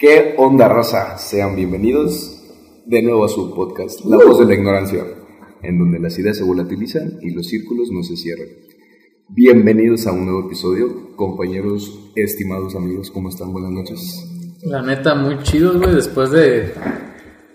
¿Qué onda, raza? Sean bienvenidos de nuevo a su podcast, La Voz de la Ignorancia, en donde las ideas se volatilizan y los círculos no se cierran. Bienvenidos a un nuevo episodio, compañeros, estimados amigos, ¿cómo están? Buenas noches. La neta, muy chido, güey, después de,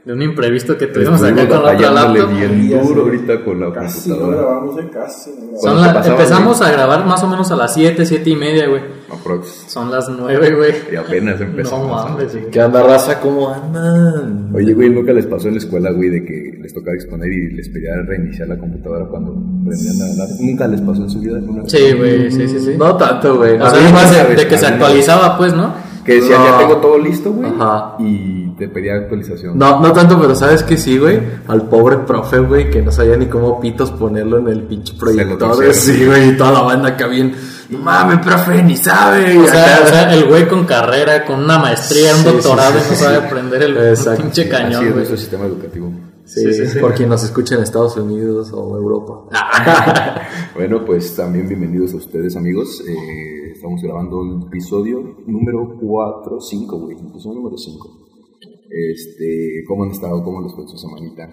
de un imprevisto que tuvimos acá con la otra laptop. bien duro ahorita con la Casi no computadora. grabamos, eh, casi. no grabamos. Son Cuando la- pasaba, empezamos a grabar más o menos a las 7, 7 y media, güey. Aprox. Son las 9, güey. Y apenas No empezamos. mames. ¿Qué onda, raza? ¿Cómo andan? Oye, güey, ¿nunca les pasó en la escuela, güey, de que les tocaba exponer y les pedía reiniciar la computadora cuando prendían a hablar? ¿Nunca les pasó en su vida alguna vez? Sí, güey, sí, sí, sí. No tanto, güey. o sea, además más de, que se actualizaba, pues, ¿no? Que decían, ya No. tengo todo listo, güey, Ajá. y te pedía actualización. No, no tanto, pero ¿sabes que sí, güey? Al pobre profe, güey, que no sabía ni cómo pitos ponerlo en el pinche proyector. Sí, güey, y toda la banda acá bien. No mames, profe, ni sabe. O sea, o sea, el güey con carrera, con una maestría, un Sí, sí, doctorado sí, y no sabe aprender el Exacto, pinche sí, Así cañón, es nuestro sistema educativo. Sí, Sí, sí, sí. por quien nos escucha en Estados Unidos o Europa. Bueno, pues también bienvenidos a ustedes, amigos. Eh, estamos grabando el episodio número 4, 5, güey. Episodio número 5. Este, ¿cómo han estado? ¿Cómo les fue su semanita?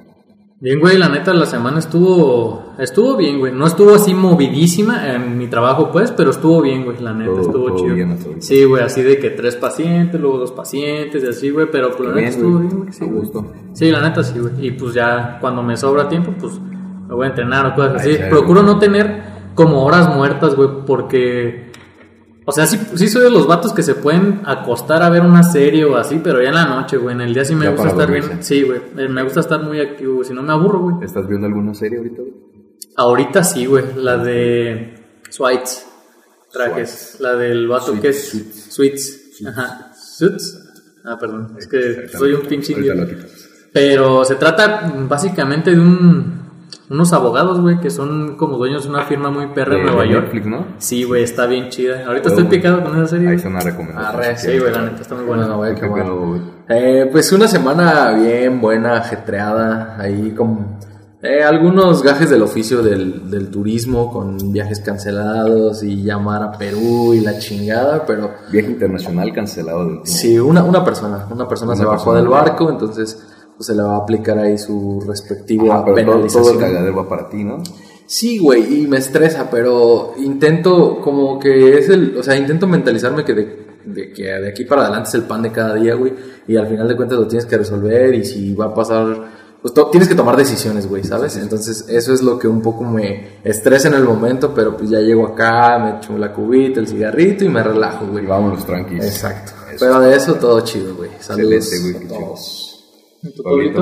Bien, güey, la neta, la semana estuvo estuvo bien, güey. No estuvo así movidísima en mi trabajo, pues, pero estuvo bien, güey, la neta, Todo- estuvo todo chido. bien. Sí, güey, así de que tres pacientes, luego dos pacientes y así, güey, pero pues la Bien, neta estuvo bien, güey. Sí, gusto. Sí, la neta sí, güey. Y pues ya cuando me sobra tiempo, pues me voy a entrenar o cosas así. Procuro güey. no tener como horas muertas, güey, porque... O sea, sí, sí soy de los vatos que se pueden acostar a ver una serie o así, pero ya en la noche, güey. En el día sí me Ya gusta estar dormirse. bien. Sí, güey. eh, Me gusta estar muy activo, güey. Si no me aburro, güey. ¿Estás viendo alguna serie ahorita? güey? Ahorita sí, güey. La de Swites. Trajes. La del vato que es Sweets. Ajá. Suits. Ah, perdón. Es que soy un pinche. Pero se trata básicamente de un, unos abogados, güey, que son como dueños de una firma muy perra en Nueva York. Netflix, ¿no? Sí, güey, está bien chida. Ahorita estoy picado con esa serie. Ahí está una recomendación. Arre, Sí, güey, la neta está muy buena. güey, ¿Qué bueno. Eh, pues una semana bien buena, ajetreada, ahí con eh, algunos gajes del oficio del, del turismo, con viajes cancelados y llamar a Perú y la chingada, pero Viaje internacional cancelado del sí, una, una persona, una persona se bajó persona. del barco, entonces pues, se le va a aplicar ahí su respectivo pero todo, todo penalización. el cagadero va para ti, ¿no? Sí, güey, y me estresa, pero intento como que es el, o sea, intento mentalizarme que de, de que de aquí para adelante es el pan de cada día, güey, y al final de cuentas lo tienes que resolver y si va a pasar, pues tienes que tomar decisiones, güey, ¿sabes? Entonces eso es lo que un poco me estresa en el momento, pero pues ya llego acá, me echo la cubita, el cigarrito y me relajo, güey. Y vámonos tranquilos. Exacto. Eso. Pero de eso todo chido, güey. Saludos Excelente, güey,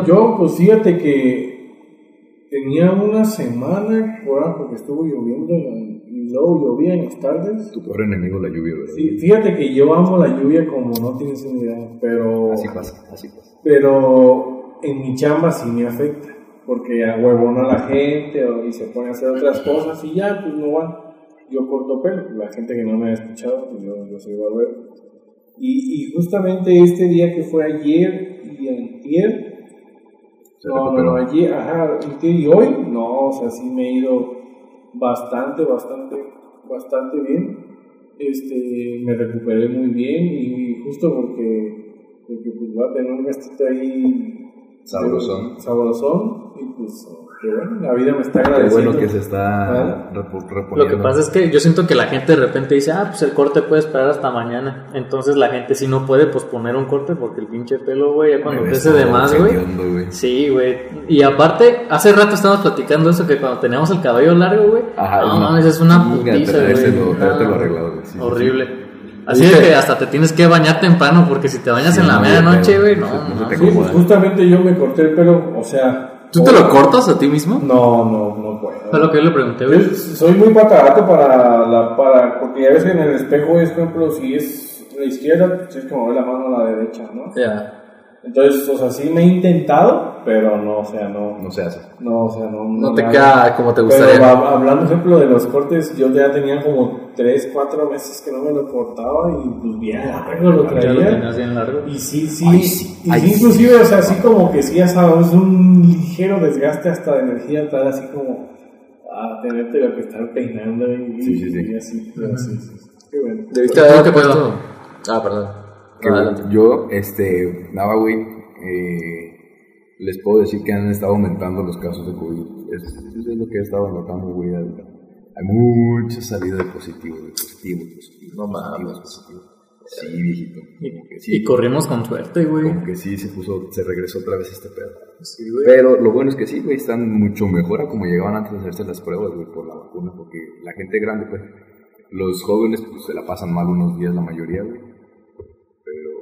Yo, pues fíjate que tenía una semana por ahí porque estuvo lloviendo y luego llovía en las tardes. Tu peor enemigo la lluvia, ¿verdad? Sí, fíjate que yo amo la lluvia como no tienes una idea, pero, Así pasa, así pasa. pero en mi chamba sí me afecta, porque a huevona la gente y se pone a hacer otras cosas y ya, pues no van. Yo corto pelo, la gente que no me ha escuchado, pues yo, yo soy barbero. Y, y justamente este día que fue ayer y antier, no, no, ayer, ajá, antier y hoy, no, o sea, sí me he ido bastante, bastante, bastante bien. Este, me recuperé muy bien y, justo porque, porque pues va a tener un gastito ahí Sabrosón. sabrosón y pues bueno, la vida me está Qué agradeciendo. bueno que se está Ah. repo- reponiendo. Lo que pasa es que yo siento que la gente de repente dice, ah, pues el corte puede esperar hasta mañana. Entonces la gente sí no puede posponer un corte porque el pinche pelo, güey, ya cuando crece de más, güey. Sí, güey. Y aparte, hace rato estábamos platicando eso que cuando teníamos el cabello largo, güey. Ajá, no mames, es una putiza, güey. Sí, sí, Horrible. Así de que hasta te tienes que bañar temprano porque si te bañas Sí, en la no, medianoche, güey, no, Sí, pues justamente yo me corté el pelo, o sea... ¿Tú te lo cortas a ti mismo? No, no, no puedo. Fue lo que yo le pregunté, Yo soy muy patarato para la para porque ya ves que en el espejo es por ejemplo si es la izquierda pues es como la mano a la derecha no Ya. Entonces o sea sí me he intentado pero no o sea no No se hace. no o sea no No te nada. queda como te pero gustaría. hab- hablando por ejemplo de los cortes yo ya tenía como 3, 4 meses que no me lo cortaba y pues bien largo lo Ya lo traía tenías bien largo. y sí, sí, Ay, sí, y ay, sí, sí. inclusive, o sea, así como que sí, ya sabes, un ligero desgaste hasta de energía, tal, así como a tenerte que estar peinando y, Sí, sí, sí. y así, pero sí, sí, sí. Qué bueno. Debiste ¿Tú haber puesto- Ah, perdón. Bueno. Yo, este, nada, güey, eh, les puedo decir que han estado aumentando los casos de COVID. Eso, eso es lo que he estado notando, güey. Hay mucha salida de positivo, de positivo, positivo. No mames. positivo. Sí, viejito. Y, sí. y corrimos con suerte, güey. Como que sí se puso, se regresó otra vez este pedo. Sí, güey. Pero lo bueno es que sí, güey, están mucho mejor a como llegaban antes de hacerse las pruebas, güey, por la vacuna, porque la gente grande, pues, los jóvenes, pues, se la pasan mal unos días la mayoría, güey.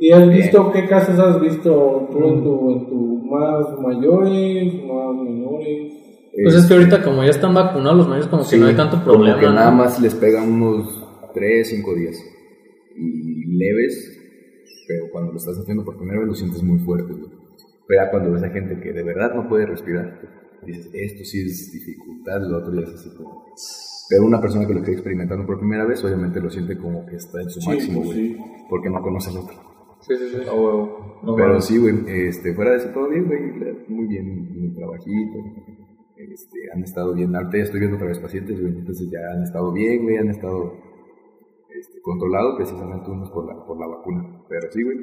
¿Y has visto qué casos has visto tú en tu, en tu más mayores, más menores? Pues es que ahorita como ya están vacunados los medios como que Sí, no hay tanto como problema. que ¿no? nada más les pegan unos 3, 5 días. Y leves, pero cuando lo estás haciendo por primera vez lo sientes muy fuerte, güey. Pero ya cuando ves a gente que de verdad no puede respirar, dices, esto sí es dificultad, lo otro ya es así como... Pero una persona que lo está experimentando por primera vez, obviamente lo siente como que está en su Sí, máximo, pues güey. sí. Porque no conoce al otro. Sí, sí, sí. A huevo. No Pero sí, güey, este, fuera de eso todo bien, güey, muy bien, el trabajito, este, han estado bien, ahorita ya estoy viendo otra vez pacientes, güey, entonces ya han estado bien, güey, han estado este, controlados precisamente unos por la, por la vacuna, pero sí, güey,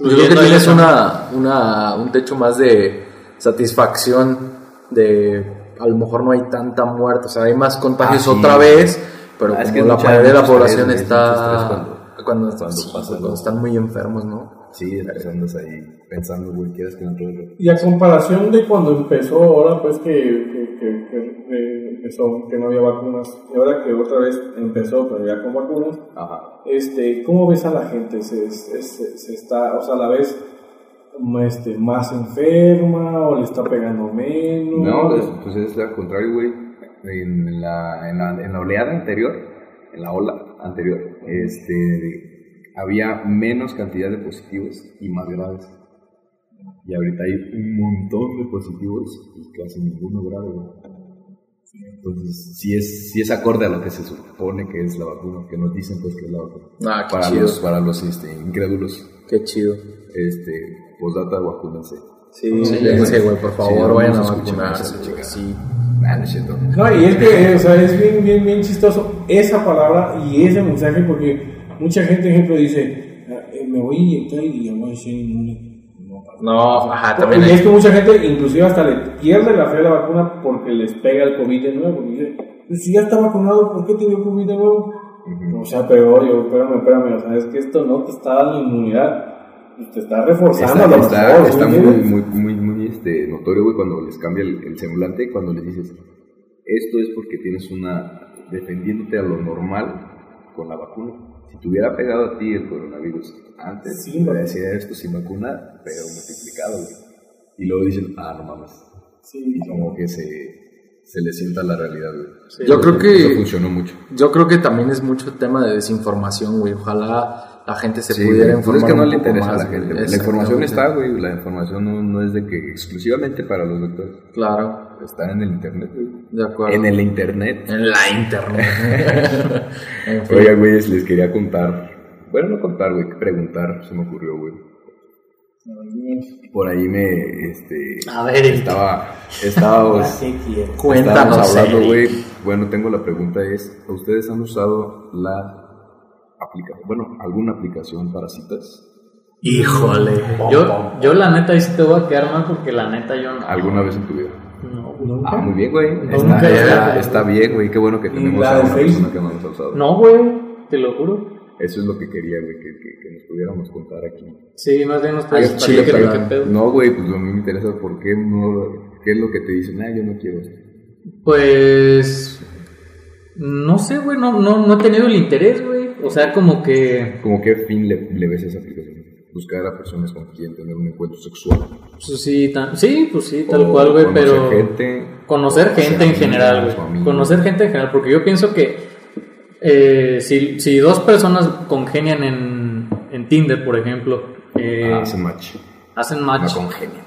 Yo creo que tienes una, una, un techo más de satisfacción de a lo mejor no hay tanta muerte, o sea, hay más contagios Ah, sí. otra vez, pero Ah, es que la mayoría de la población estrés, está cuando- cuando, sí, pasa cuando están muy enfermos, ¿no? sí, entonces andas ahí pensando, güey, quieres que no te? Y a comparación de cuando empezó ahora, pues que, que, que, que- que empezó, que no había vacunas, y ahora que otra vez empezó, pero ya con vacunas, Ajá, este, ¿cómo ves a la gente? ¿Se, se, se- se está, o sea, la ves este, más enferma o le está pegando menos? no, pues, pues es al contrario, güey, en la, en, la, en la oleada anterior, en la ola anterior, este, había menos cantidad de positivos y más graves. Y ahorita hay un montón de positivos y casi ninguno grave. Entonces, sí es, sí es acorde a lo que se supone que es la vacuna, que nos dicen pues que es la vacuna. Ah, qué para chido. los, para los este, incrédulos, Qué chido. este, postdata, vacúnense. Sí, Sí, güey. güey, por favor, vayan a vacunarse. Sí. Ah, no es cierto. No, y es que, o sea, es bien, bien, bien chistoso esa palabra y ese mensaje porque mucha gente, ejemplo, dice, "Ah, eh, me voy a inyectar y ya voy a ser inmune. No, ajá, también y es que mucha gente inclusive hasta le pierde la fe a la vacuna porque les pega el COVID de nuevo. Y dice, "Pues si ya está vacunado, ¿por qué te dio COVID de nuevo? O sea, pero yo, espérame, espérame, o sea, es que esto no te está dando inmunidad, te está reforzando Está, a lo está, está muy, muy, muy este, notorio, güey, cuando les cambia el, el semblante, cuando les dices, esto es porque tienes una, defendiéndote a lo normal con la vacuna. Si te hubiera pegado a ti el coronavirus antes, Sí, te decía esto sin vacuna, pero multiplicado, güey. Y luego dicen, ah, no mames. Sí, Y como que se, se le sienta la realidad, güey. Sí, Yo creo que- Eso funcionó mucho. Yo creo que también es mucho tema de desinformación, güey. Ojalá la gente se Sí, pudiera informar es que no le interesa más, a la gente. La información está, güey. La información no, no es de que exclusivamente para los doctores. Claro, Está en el internet, güey. de acuerdo. En el internet. En la internet. en fin. Oiga, güey, les quería contar. Bueno, no contar, güey, preguntar, se me ocurrió, güey. Por ahí me, este... A ver, Estaba, estábamos, hablando, güey. Bueno, tengo la pregunta es, ¿ustedes han usado la bueno, alguna aplicación para citas? Híjole. Yo, yo la neta ahí sí te voy a quedar mal porque la neta yo no. ¿Alguna vez en tu vida? No, ¿Nunca? Ah, muy bien, güey. No, Está, nunca. está- está bien, güey. Qué bueno que tenemos a una persona que no nos ha usado. No, güey, te lo juro. Eso es lo que quería, güey, que, que, que nos pudiéramos contar aquí. Sí, más bien nos chile, qué pero- pedo. No, güey, pues a mí me interesa por qué no, qué es lo que te dicen, ah, yo no quiero esto. Pues. No sé, güey, no, no, no he tenido el interés, güey. O sea, como que. ¿Cómo qué fin le, le ves a esa aplicación? Buscar a personas con quien tener un encuentro sexual. Pues sí, tan- sí, pues sí, tal O cual, güey, conocer pero. gente, conocer gente en general, güey. Conocer gente en general, porque yo pienso que eh, si, si dos personas congenian en, en Tinder, por ejemplo, eh, Ah, hace match. hacen No match. congenian.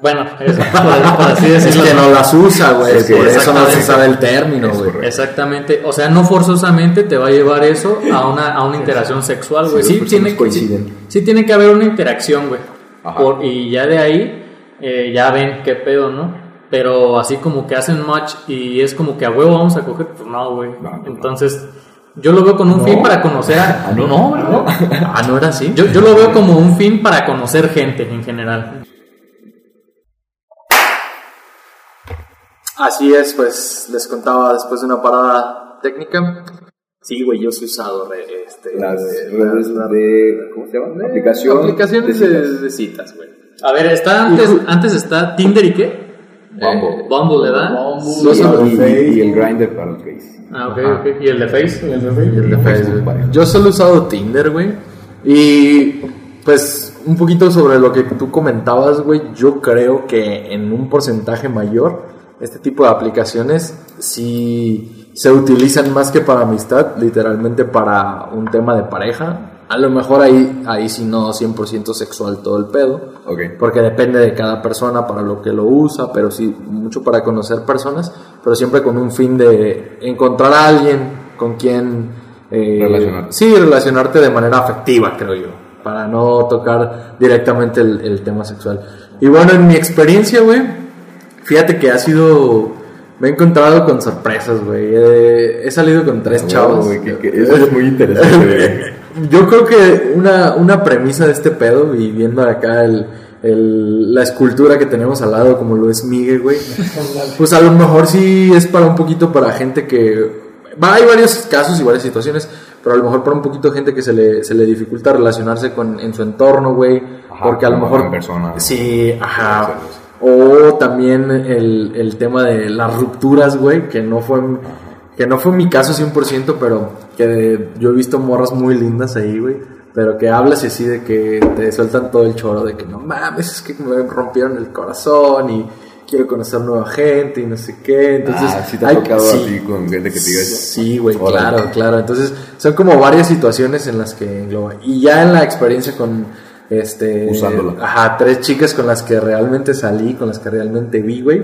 Bueno, eso, por, por así Es que no las usa, güey. Es por eso no se sabe el término, Es güey. Exactamente, o sea, no forzosamente te va a llevar eso a una, a una interacción sexual, güey. Sí, tiene sí, tiene que haber una interacción, güey. Y ya de ahí, eh, ya ven qué pedo, ¿no? Pero así como que hacen match y es como que a huevo vamos a coger, pues no, güey. No, no, no. Entonces, Yo lo veo con un fin para conocer a... Ah, no. no, ¿verdad? Ah, ¿no era así? Yo, yo lo veo como un fin para conocer gente en general. Así es, pues les contaba después de una parada técnica. Sí, güey, yo he usado re- este, Las de- redes la- de, ¿cómo se llama? Aplicación aplicaciones de citas. de citas, güey. A ver, está antes, antes está Tinder y qué? Bumble. Bumble, ¿verdad? Bumble, Sí, y, y- Face. y el grinder para el face. Ah, ok, Ajá. ok. ¿Y el de Face? El de Facebook. El de Y Facebook. Vale. Yo solo he usado Tinder, güey. Y pues un poquito sobre lo que tú comentabas, güey. Yo creo que en un porcentaje mayor este tipo de aplicaciones sí se utilizan más que para amistad, literalmente para un tema de pareja. A lo mejor ahí, ahí sí no 100% sexual todo el pedo. Ok. Porque depende de cada persona para lo que lo usa, pero sí mucho para conocer personas, pero siempre con un fin de encontrar a alguien con quien eh, Relacionarte. Sí, relacionarte de manera afectiva, creo yo, para no tocar directamente el, el tema sexual. Y bueno, en mi experiencia, güey, fíjate que ha sido... Me he encontrado con sorpresas, güey. He, he salido con tres Ah, chavos. que- que eso es muy interesante. Yo creo que una, una premisa de este pedo, y viendo acá el, el- la escultura que tenemos al lado, como lo es Miguel, güey, pues a lo mejor sí es para un poquito para gente que... Va, hay varios casos y varias situaciones, pero a lo mejor para un poquito gente que se le, se le dificulta relacionarse con, en su entorno, güey, porque a lo mejor... en persona. Sí, ajá. O también el, el tema de las rupturas, güey, que no fue que no fue mi caso 100%, pero que yo he visto morras muy lindas ahí, güey. Pero que hablas y así de que te sueltan todo el choro de que no mames, es que me rompieron el corazón y quiero conocer nueva gente y no sé qué. Entonces, ah, sí te ha hay- tocado sí. a ti con gente que te diga eso. Sí, güey, claro, claro. Entonces, son como varias situaciones en las que engloba. Y ya en la experiencia con este Usándola. ajá, tres chicas con las que realmente salí, con las que realmente vi, güey.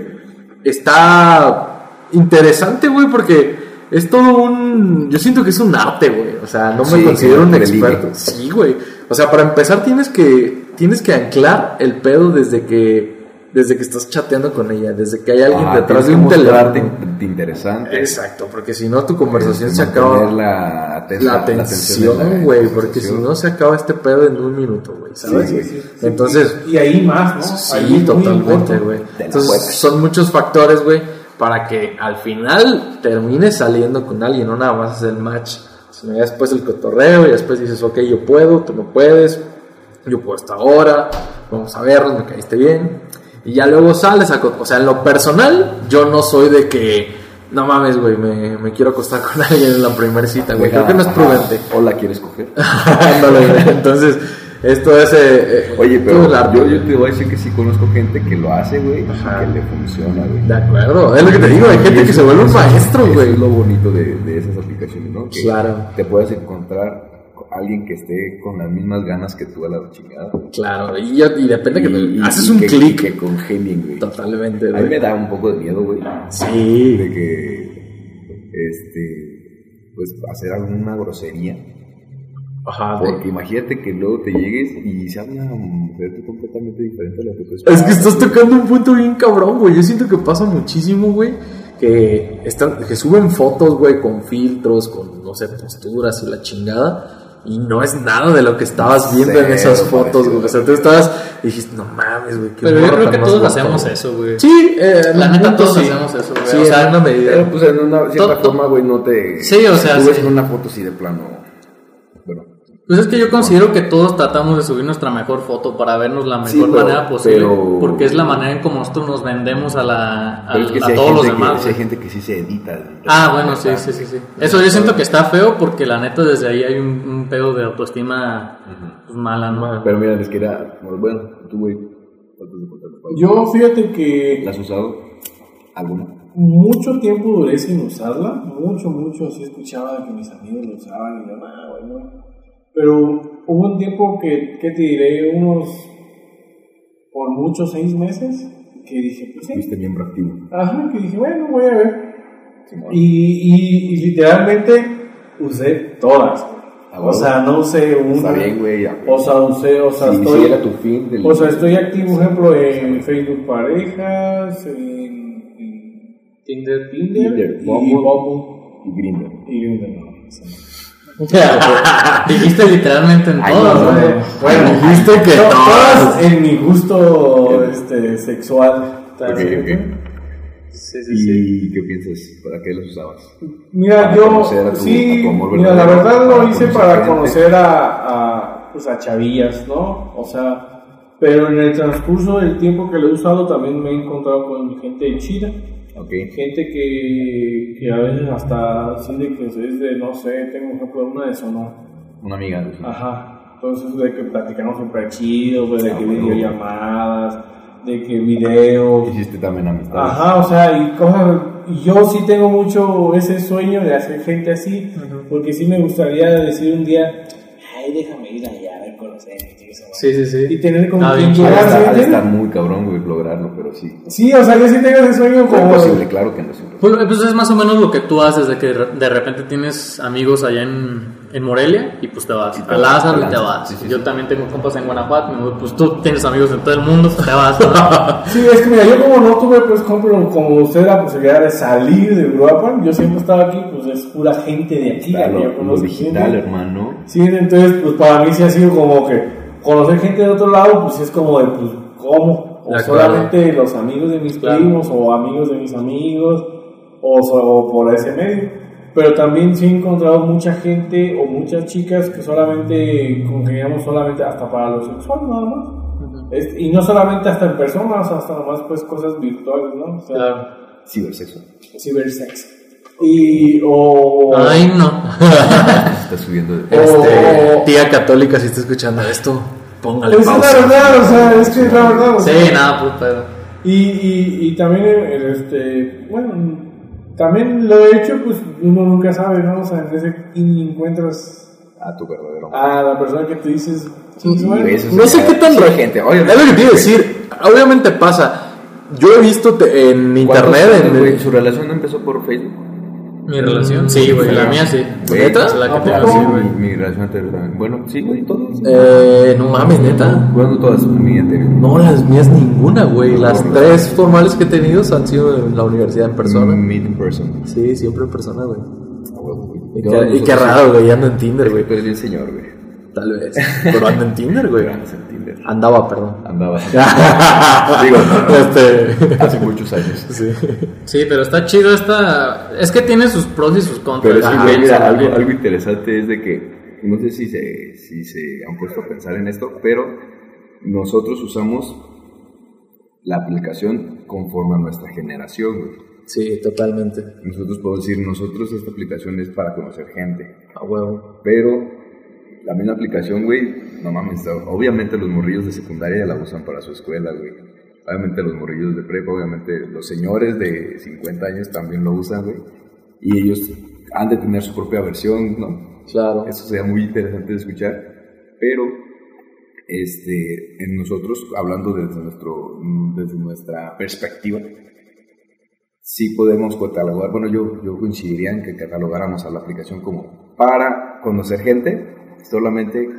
Está interesante, güey, porque es todo un yo siento que es un arte, güey. O sea, no me Sí, considero un experto. ligue. Sí, güey. O sea, para empezar tienes que tienes que anclar el pedo desde que desde que estás chateando con ella, desde que hay alguien Ah, detrás de un teléfono. in- interesante. Exacto, porque si no tu conversación se acaba La, aten- la atención atención, güey, porque si no se acaba este pedo en un minuto, güey, ¿sabes? Sí, Sí, sí. Entonces, Y ahí más, ¿no? sí, Ahí totalmente, güey. Entonces, son muchos factores, güey, para que al final termines saliendo con alguien, no nada más es el match, sino ya después el cotorreo y después dices, ok, yo puedo, tú no puedes, yo puedo hasta ahora, vamos a vernos, me caíste bien. Y ya luego sales a... O sea, en lo personal, yo no soy de que... No mames, güey, me, me quiero acostar con alguien en la primera cita, güey. Creo que no es prudente. O la quieres coger. Entonces, esto es... eh, eh, Oye, pero yo, te voy a decir que sí conozco gente que lo hace, güey, que le funciona, güey. De acuerdo, es lo que te digo, hay gente que se vuelve un maestro, güey. Es lo bonito de, de esas aplicaciones, ¿no? Que Claro. Te puedes encontrar con alguien que esté con las mismas ganas que tú a la chingada. Claro, y, ya- y depende que Y- haces un clic. Que congenien, güey. Totalmente, A mí güey. me da un poco de miedo, güey. Sí. De que, este, pues hacer alguna grosería. Ajá, de- Porque imagínate que luego te llegues y sea una mujer completamente diferente a lo que tú esperabas. Es que estás tocando un punto bien cabrón, güey. Yo siento que pasa muchísimo, güey. Que, están, que suben fotos, güey, con filtros, con, no sé, posturas y la chingada. Y no es nada de lo que estabas viendo en esas fotos, güey. O sea, tú estabas y dijiste, no mames, güey. qué Pero yo creo que todos hacemos eso, güey. Sí, eh, La neta, punto todos sí. hacemos eso, güey. Sí, O sea, en una medida. Pero pues en una cierta forma, güey, no te... Sí, o sea, Tú ves sí. en una foto así de plano... Pues es que yo considero que todos tratamos de subir nuestra mejor foto para vernos la mejor Sí, pero- manera posible. pero- Porque es la manera en como nosotros nos vendemos a, la, a, es que todos los que, demás. hay gente que sí se edita. Ah, bueno, sí, sí, sí, sí. Eso yo siento que está feo porque la neta desde ahí hay un, un pedo de autoestima pues, mala, ¿no? Pero mira, les quería... Bueno, tú, güey, Yo fíjate que ¿La has usado? ¿Alguna? mucho tiempo duré sin usarla, mucho, mucho, así escuchaba que mis amigos lo usaban y yo, ah, bueno. Pero hubo un tiempo que, que te diré, unos, por muchos seis meses, que dije, pues sí, Fuiste miembro activo. ajá, que dije, bueno, voy a ver. Y, y, y literalmente usé todas. Ah, O sea, no usé una. Está bien, güey. O sea, usé, o sea, estoy, si era tu fin del... o sea, estoy activo, por ejemplo, en Facebook Parejas, en, en Tinder. Tinder, Tinder, y. Bumble Y Grindr. y Grindr, no. Dijiste literalmente en Ay, todo, no, güey. no. Bueno, Dijiste que to- todas. todas en mi gusto este, sexual. Ok, ok. Sí, sí, sí. ¿Y qué piensas? ¿Para qué los usabas? Mira, Para yo tu- sí, mira, la verdad para lo hice para conocer a, a, pues a chavillas, ¿no? O sea, pero en el transcurso del tiempo que lo he usado también me he encontrado con gente chida, Gente que, que a veces hasta así de que es de, no sé, tengo un ejemplo una de Sonora. Una amiga. Ajá, entonces de que platicamos súper chido, pues, de Ah, que bueno. videollamadas, de que videos, Hiciste también amistades. Ajá, o sea, y cosas. Yo sí tengo mucho ese sueño de hacer gente así, porque sí me gustaría decir un día, ay, déjame ir allá a ver conocer Sí, sí, sí. Y tener como Ah. Ha de llegar, ¿sí estar, me ha de entiendes? estar muy cabrón, güey, lograrlo, pero sí. Sí, o sea, yo sí tengo ese sueño Es como. posible, claro que no es imposible. Pues, pues es más o menos lo que tú haces, de que de repente tienes amigos allá en, en Morelia y pues te vas Y te a vas, Lázaro y te vas. sí, sí, Yo sí. también tengo compas en Guanajuato, me voy, pues tú tienes amigos en todo el mundo, pues te vas. ¿no? Sí, es que mira, yo como no tuve, pues, como, como usted la posibilidad de salir de Uruapan, yo siempre estaba aquí, pues es pura gente de aquí, Claro, la que yo lo, conozco, digital, ¿sí? hermano. Sí, entonces, pues para mí sí ha sido como que conocer gente de otro lado, pues sí es como de, pues, ¿cómo? O De solamente los amigos de mis Claro. primos, o amigos de mis amigos, o, o por ese medio. Pero también sí he encontrado mucha gente o muchas chicas que solamente congeniamos solamente hasta para lo sexual, nada más. Es- y no solamente hasta en personas, hasta nomás pues cosas virtuales, ¿no? O sea, Claro. Cibersexo. cibersex. Y, o... Ay, no. Está subiendo de... Este, Oh. tía católica, si está escuchando esto, póngale es pausa. la verdad, o sea, es que es la verdad. o sea, Sí, nada, pues pedo. Y, y, y también, eh, este, bueno, también lo he hecho, pues uno nunca sabe, ¿no? O sea, en ese y encuentras A tu verdadero amor. a la persona que tú dices, bueno, besos No sé qué tan sí, gente. Oye, Es lo que te iba a decir. Obviamente pasa. Yo he visto te- en internet. En? ¿Su relación empezó por Facebook? ¿Mi relación? Sí, güey, la mía sí. ¿Neta? Es la que ¿A te poco? sí, mi, güey. mi relación anterior también. Bueno, sí, güey, todas. eh, no mames, neta. Bueno, todas, mi anterior. No, las mías ninguna, güey. Las tres formales que he tenido han sido en la universidad en persona. Meet in person. Sí, siempre en persona, güey. A huevo, güey. Y, qué, raro, güey. Ando en Tinder, güey. Tú eres bien señor, güey. Tal vez. Pero ando en Tinder, güey. Andas en Tinder. Andaba, perdón. Andaba. Digo, no, Este. hace muchos años. Sí. Sí, pero está chido esta... Es que tiene sus pros y sus contras. Pero Ah, güey, mira, algo, algo interesante es de que, no sé si se, si se han puesto a pensar en esto, pero nosotros usamos la aplicación conforme a nuestra generación, güey. Sí, totalmente. Nosotros podemos decir, nosotros esta aplicación es para conocer gente, A huevo. pero la misma aplicación, güey, no mames, obviamente los morrillos de secundaria ya la usan para su escuela, güey. Obviamente los morrillos de prepa, obviamente los señores de 50 años también lo usan, güey. Y ellos han de tener su propia versión, ¿no? Claro. Eso sería muy interesante de escuchar, pero este, en nosotros, hablando desde, nuestro, desde nuestra perspectiva, sí podemos catalogar, bueno, yo, yo coincidiría en que catalogáramos a la aplicación como para conocer gente solamente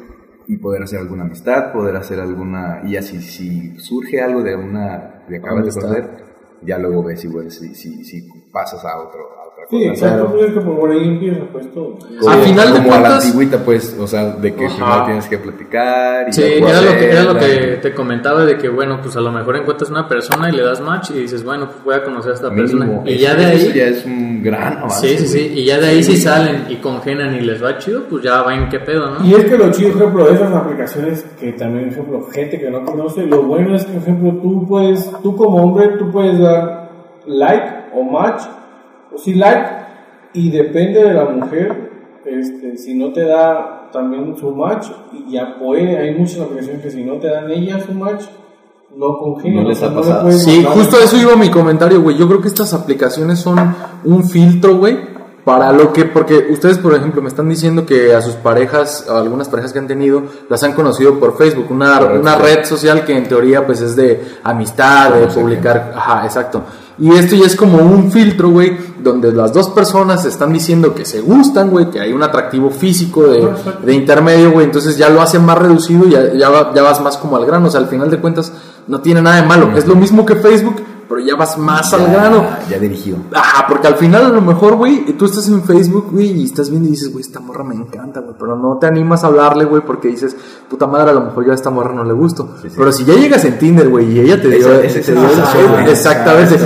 y poder hacer alguna amistad, poder hacer alguna, y así si surge algo de una, de acabas de conocer, ya luego ves igual si, si, si pasas a, otro, otra Sí, cosa. exacto, claro. pues es que por ahí empieza pues todo. Al final de como a la antigüita, pues, o sea, de que Ajá. primero tienes que platicar. Y Sí, era lo, que, era lo que te comentaba de que, bueno, pues a lo mejor encuentras una persona y le das match y dices, bueno, pues voy a conocer a esta persona. mínimo. Y Eso- ya de Eso ahí, ya es un gran avance. sí, sí, sí, y ya de ahí si salen y congenan y les va chido, pues ya va en qué pedo, ¿no? Y es que lo chido, por ejemplo, de esas aplicaciones que también, por ejemplo, gente que no conoce, lo bueno es que, por ejemplo, tú puedes, tú como hombre, tú puedes dar like o match, sí like, y depende de la mujer, este, si no te da también su match, y ya puede, hay muchas aplicaciones que si no te dan ella su match, no congenian. No les ha pasado. Sí, justo a eso iba mi comentario, güey. Yo creo que estas aplicaciones son un filtro, güey, para lo que, porque ustedes, por ejemplo, me están diciendo que a sus parejas, a algunas parejas que han tenido, las han conocido por Facebook, una, una red social que en teoría, pues es de amistad, de publicar, ajá, exacto. Y esto ya es como un filtro, güey, donde las dos personas están diciendo que se gustan, güey, que hay un atractivo físico de, de intermedio, güey, entonces ya lo hacen más reducido y ya, ya, va- ya vas más como al grano, o sea, al final de cuentas no tiene nada de malo. Es lo mismo que Facebook, pero ya vas más al grano. Ya dirigido. Ajá, porque al final a lo mejor, güey, tú estás en Facebook, güey, y estás viendo y dices, güey, esta morra me encanta, güey, pero no te animas a hablarle, güey, porque dices, puta madre, a lo mejor yo a esta morra no le gusto. Pero si ya llegas en Tinder, güey, y ella te dio, exactamente.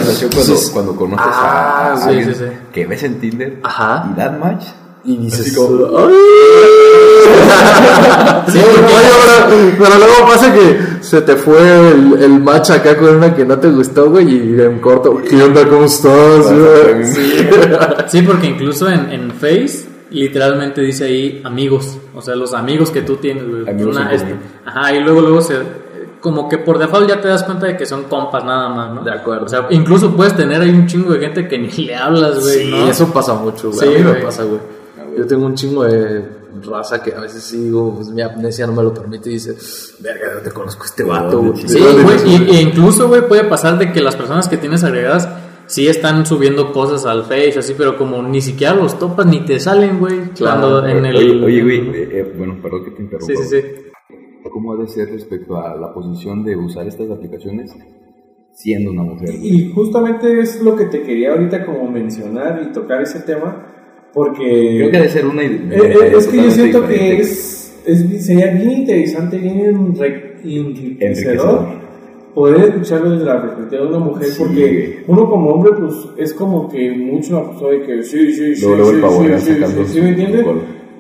Cuando, conoces ah, a, alguien sí, sí. que ves en Tinder Ajá. y that match. Y dices, como- "Ay". Sí, oye, pero, pero luego pasa que se te fue el, el match acá con una que no te gustó, güey, y en corto, ¿qué onda? ¿Cómo estás? güey?" Sí. Sí, porque incluso en, en Face literalmente dice ahí amigos, o sea, los amigos que tú tienes, güey. Amigos en este, ajá, y luego luego se como que por default ya te das cuenta de que son compas nada más, ¿no? De acuerdo. O sea, incluso puedes tener ahí un chingo de gente que ni le hablas, güey, Sí, ¿no? eso pasa mucho, güey. Sí, a mí me pasa, güey. Yo tengo un chingo de raza que a veces sí digo, pues mi amnesia no me lo permite y dice, verga, ¿de dónde conozco a este vato, güey? Sí, ¿De dónde güey, y, y incluso, güey, puede pasar de que las personas que tienes agregadas sí están subiendo cosas al Face, así, pero como ni siquiera los topas ni te salen, güey, Claro. cuando en el... Oye, güey, eh, eh, bueno, perdón que te interrumpa. Sí, sí, sí. ¿Cómo ha de ser respecto a la posición de usar estas aplicaciones siendo una mujer? Y justamente es lo que te quería ahorita como mencionar y tocar ese tema, porque Creo que ha de ser una. Eh, eh, es que yo siento que es, es- sería bien interesante, bien enriquecedor poder escucharlo desde la perspectiva de una mujer, Sí. porque uno como hombre, pues es como que mucho acusado de que sí, sí, sí, Luego, luego el sí, sí, sí, sí, ¿sí me entiendes?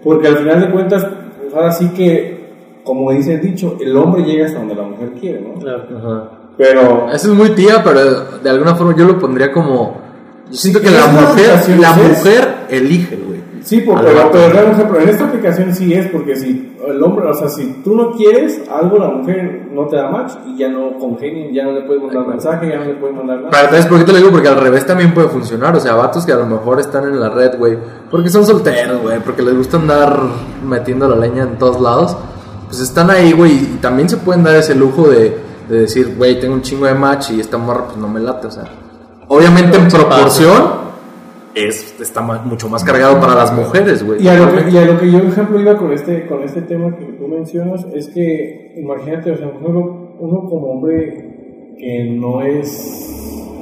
Porque al final de cuentas, pues ahora sí que, como dice el dicho, el hombre llega hasta donde la mujer quiere, ¿no? Claro. Ajá. Pero Eso es muy tía, pero de alguna forma yo lo pondría como. Yo siento que la mujer, la es- mujer elige, güey. Sí, por, Al pero, pero, ejemplo, en esta aplicación sí es porque si el hombre, o sea, si tú no quieres algo, la mujer no te da match y ya no congenian, ya no le puedes mandar mensaje, ya no le puedes mandar nada. Pero ¿sabes por qué te lo digo? Porque al revés también puede funcionar. O sea, vatos que a lo mejor están en la red, güey. Porque son solteros, güey. Porque les gusta andar metiendo la leña en todos lados. Pues están ahí, güey. Y también se pueden dar ese lujo de, de decir, güey, tengo un chingo de match y esta morra pues no me late. O sea, obviamente en proporción es, está ma- mucho más cargado para las mujeres, güey. Y a, lo que, y a lo que yo, por ejemplo, iba con este, con este tema que tú mencionas, es que, imagínate, o sea, uno, uno como hombre que no es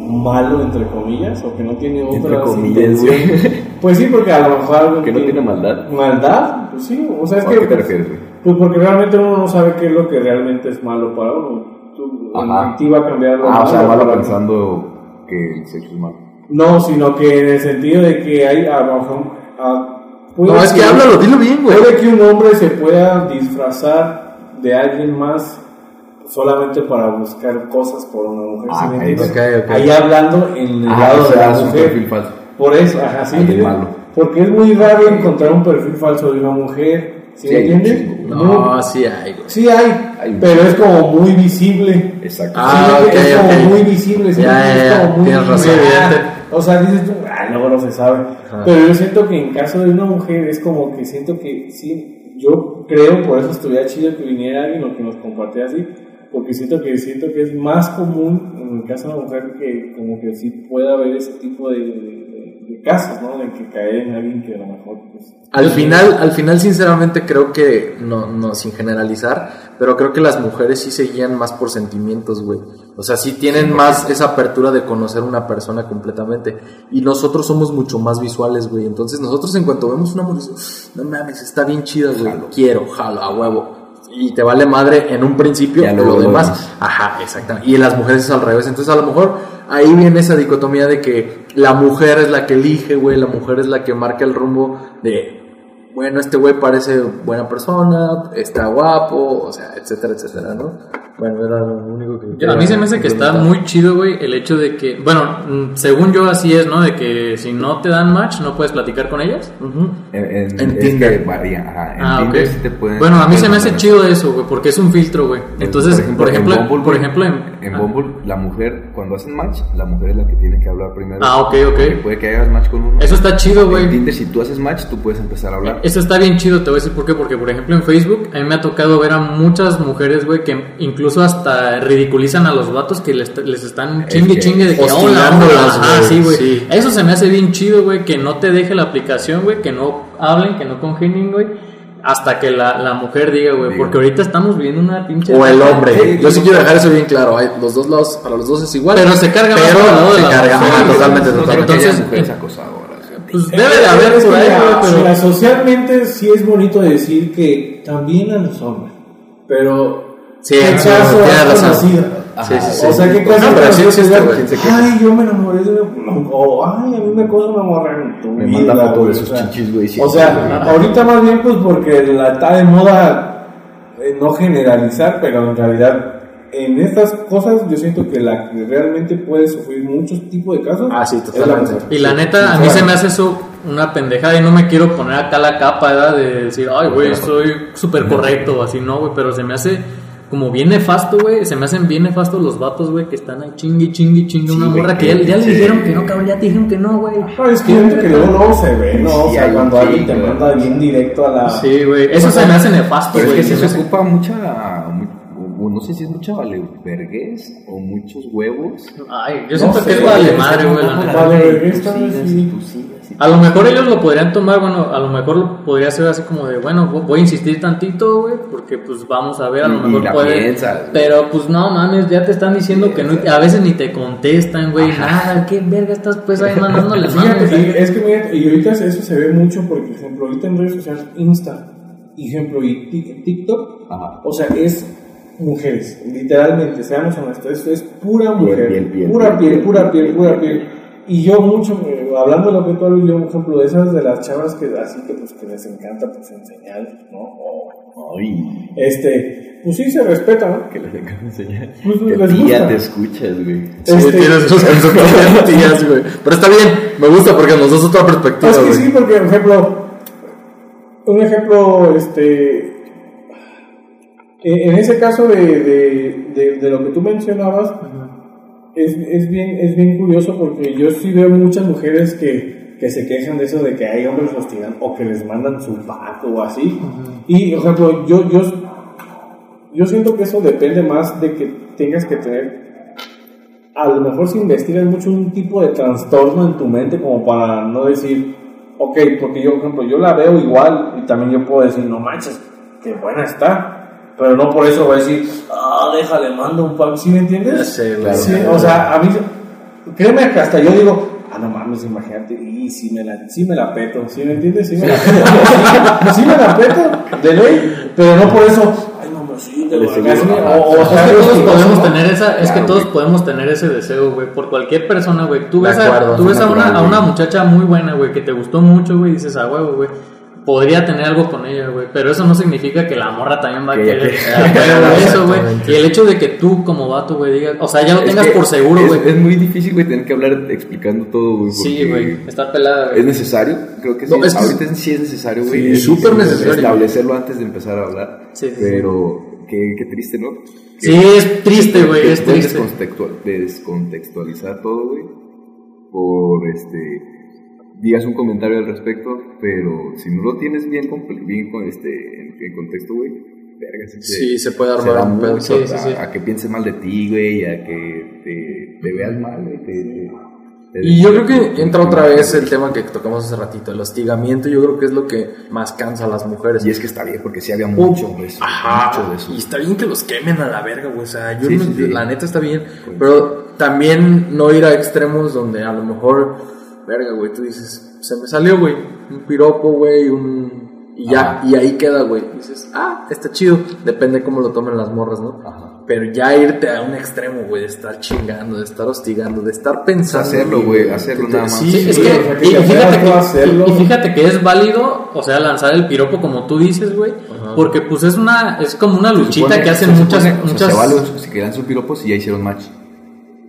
malo, entre comillas, o que no tiene Entre otras comillas, intenciones. güey. Pues sí, porque a lo mejor algo Que no tiene maldad. Maldad, pues sí, o sea, es ¿A que... qué te refieres, güey? Pues porque realmente uno no sabe qué es lo que realmente es malo para uno. Tú, Ajá. en ti va a cambiar lo Ah, o sea, malo pensando que el sexo es malo. No, sino que en el sentido de que hay a No, es que háblalo, dilo bien, güey. Puede que un hombre se pueda disfrazar de alguien más solamente para buscar cosas por una mujer. Ah, ¿sí me ok, entiendes? ok, ok. Ahí hablando en el Ah, lado de la mujer. Por eso, ajá, ¿sí malo. Porque es muy raro encontrar un perfil falso de una mujer. ¿Sí, Sí, me entiendes? No, sí hay, güey. Sí hay, pero es como muy visible. Exacto. Ah, Sí, es como muy visible. ¿sí? Ya, ya, ya, como muy tienes razón. Evidente. O sea, dices tú, ah, luego no se sabe. Pero yo siento que en caso de una mujer es como que siento que sí, yo creo, por eso estuviera chido que viniera alguien o que nos compartiera así, porque siento que siento que es más común en el caso de una mujer que como que sí pueda haber ese tipo de, de- de casos, ¿no? De que caer en alguien que a lo mejor pues, Al final, al final, sinceramente, creo que, no, no, sin generalizar, pero creo que las mujeres sí se guían más por sentimientos, güey. O sea, sí tienen más esa apertura de conocer una persona completamente. Y nosotros somos mucho más visuales, güey. Entonces, nosotros en cuanto vemos una mujer, no mames, está bien chida, güey. Quiero, jalo, a huevo. Y te vale madre en un principio, Ya lo lo demás. demás. Ajá, exactamente. Y en las mujeres es al revés. Entonces, a lo mejor ahí viene esa dicotomía de que la mujer es la que elige, güey. La mujer es la que marca el rumbo de, bueno, este güey parece buena persona, está guapo, o sea, etcétera, etcétera, ¿no? Bueno, era lo único que. Yo- a mí se me hace que está muy chido, güey, el hecho de que, bueno, mm, según yo así es, ¿no? De que si no te dan match, no puedes platicar con ellas. En, en, En es Tinder. que varía. Ajá. En Ah. Tinder sí te pueden. Bueno, a mí se me hace chido eso, güey, porque es un filtro, güey. Entonces, por ejemplo, en Bumble, por ejemplo, en, en ah. Bumble, la mujer, cuando hacen match, la mujer es la que tiene que hablar primero. Ah, ok, ok. Porque puede que hagas match con uno. Eso está chido, En güey. Tinder, si tú haces match, tú puedes empezar a hablar. Eso está bien chido, te voy a decir por qué. Porque, por ejemplo, en Facebook, a mí me ha tocado ver a muchas mujeres, güey, que incluso hasta ridiculizan a los vatos que les, les están chingue chingue de que hola, güey, sí, güey. sí. Eso se me hace bien chido, güey, que no te deje la aplicación, güey, que no hablen, que no congenien, güey. Hasta que la, la mujer diga, güey, porque ahorita estamos viviendo una pinche... O el hombre. Yo sí quiero dejar eso bien claro. Hay los dos lados, para los dos es igual. Pero se carga más pero el lado de se la carga, mujer, ajá, güey. totalmente, totalmente. Entonces, es acosadora. Pues debe de haber por ahí, pero... mira, socialmente sí es bonito decir que también a los hombres, pero Sí, ¿qué sí, tienes razón. Sí, sí, sí. O sea, ¿qué caso No, pero sí conocido existe, que güey. digas, ¿Quién se Ay, yo me enamoré de una... O, ay, a mí me cosa una morra en tu Me vida, manda güey", de sus chichis, güey, O sea, ahorita más bien pues porque la, está de moda eh, no generalizar, pero en realidad en estas cosas yo siento que la que realmente puede sufrir muchos tipos de casos Ah, sí, la totalmente. Y la neta, a mí se me hace eso una pendejada y no me quiero poner acá la capa ¿verdad? de decir, ay, güey, soy súper correcto o así, no, güey, pero se me hace como bien nefasto, güey, se me hacen bien nefastos los vatos, güey, que están ahí chingui, chingui, chingui, Sí, una güey, morra que- que ya, ya le dijeron que no, cabrón, ya te dijeron que no, güey. No, es que yo siento que luego, luego se ve, ¿no? O Sí, sea, hay cuando alguien te manda bien directo a la... Sí, güey, eso O sea, se me hace nefasto, Pero es güey. que se se hace- ocupa mucha. No sé si es mucha valeverguez o muchos huevos. Ay, yo siento No que sé, es vale es madre, güey. Valeverguez, y A lo mejor ellos lo podrían tomar, bueno, a lo mejor lo podría ser así como de, bueno, voy a insistir tantito, güey, porque pues vamos a ver, a lo mejor la puede. piensas, pero pues no mames, ya te están diciendo que no, a veces ni te contestan, güey, nada, qué verga estás pues ahí mandándole mames. y es que mira, y ahorita eso se ve mucho porque, por ejemplo, ahorita en redes sociales, Insta, ejemplo, y Tik- TikTok, Ajá. o sea, es mujeres, literalmente, seamos honestos, esto es pura mujer, piel, piel, pura piel, pura piel, pura piel. Y yo mucho, hablando de lo que tú hablas, yo, por ejemplo, de esas de las chavas que así que pues que les encanta pues enseñar, ¿no? O, Ay, este, pues sí se respeta, ¿no? que les encanta enseñar. Pues, Que les tía gusta. te escuchas, güey. Sí, Este- tienes en su propia tías, güey. Pero está bien, me gusta porque nos das otra perspectiva, Es que güey. sí, porque, por ejemplo, un ejemplo, este, en en ese caso de, de, de, de lo que tú mencionabas, es, es, bien, es bien curioso porque yo sí veo muchas mujeres que, que se quejan de eso de que hay hombres hostigan o que les mandan su pack o así. Y, por ejemplo, yo, yo, yo siento que eso depende más de que tengas que tener a lo mejor si investigas mucho un tipo de trastorno en tu mente como para no decir, ok, porque yo, por ejemplo, yo la veo igual y también yo puedo decir, no manches, qué buena está, pero no por eso voy a decir, ah, déjale, mando un pack, ¿sí me entiendes? Ya sé, güey. Sí, o sea, a mí, créeme que hasta yo digo, ah, no mames, imagínate, y si me la, sí me la peto, ¿sí me entiendes? Sí me la peto, sí me la peto, de ley, pero no por eso, ay, mamacita, De me- ajá. o, o Es sea, que todos sí, podemos ¿no? tener esa, es que Claro, todos güey. podemos tener ese deseo, güey, por cualquier persona, güey. Tú ves, a, tú ves a, una, a una muchacha muy buena, güey, que te gustó mucho, güey, y dices, a huevo, güey. Podría tener algo con ella, güey, pero eso no significa que la morra también va a Que- querer que- huevo eso, güey. Y el hecho de que tú como vato, güey, digas, o sea, ya lo Es tengas por seguro, güey. Es, muy difícil, güey, tener que hablar explicando todo, güey. Sí, güey, está pelada, Es necesario, creo que sí. No, es que- Ahorita sí es necesario, güey. Sí, es súper necesario. Establecerlo antes de empezar a hablar. Sí, sí, pero qué, qué triste, ¿no? Sí, es triste, güey, es triste. descontextual- descontextualizar todo, güey. Por este. Digas un comentario al respecto, pero si no lo tienes bien, bien con este, en, en contexto, güey, verga, sí, se- Sí, se puede armar un pedo. mucho Sí, sí, a, que piense mal de ti, güey, a que te, te veas mal, güey. te- Y yo creo que entra otra vez el tema que tocamos hace ratito, el hostigamiento, yo creo que es lo que más cansa a las mujeres. Y es que está bien, porque sí había mucho de eso. Mucho de eso. Y está bien que los quemen a la verga, güey. O sea, yo Sí, no- sí, sí. la neta está bien. Pero también no ir a extremos donde a lo mejor, verga, güey, tú dices, se me salió, güey, un piropo, güey, un. Y ya, Ajá. y ahí queda, güey. Dices, ah, está chido. Depende cómo lo tomen las morras, ¿no? Ajá. Pero ya irte a un extremo, güey, de estar chingando, de estar hostigando, de estar pensando. Hacerlo, güey, hacerlo nada más. Sí, Sí, es que, y, te y fíjate que, y, fíjate que es válido, o sea, lanzar el piropo como tú dices, güey, porque pues es una, es como una luchita supone- que hacen se muchas, supone- o sea, muchas. se vale si quedan sus piropos y ya hicieron match.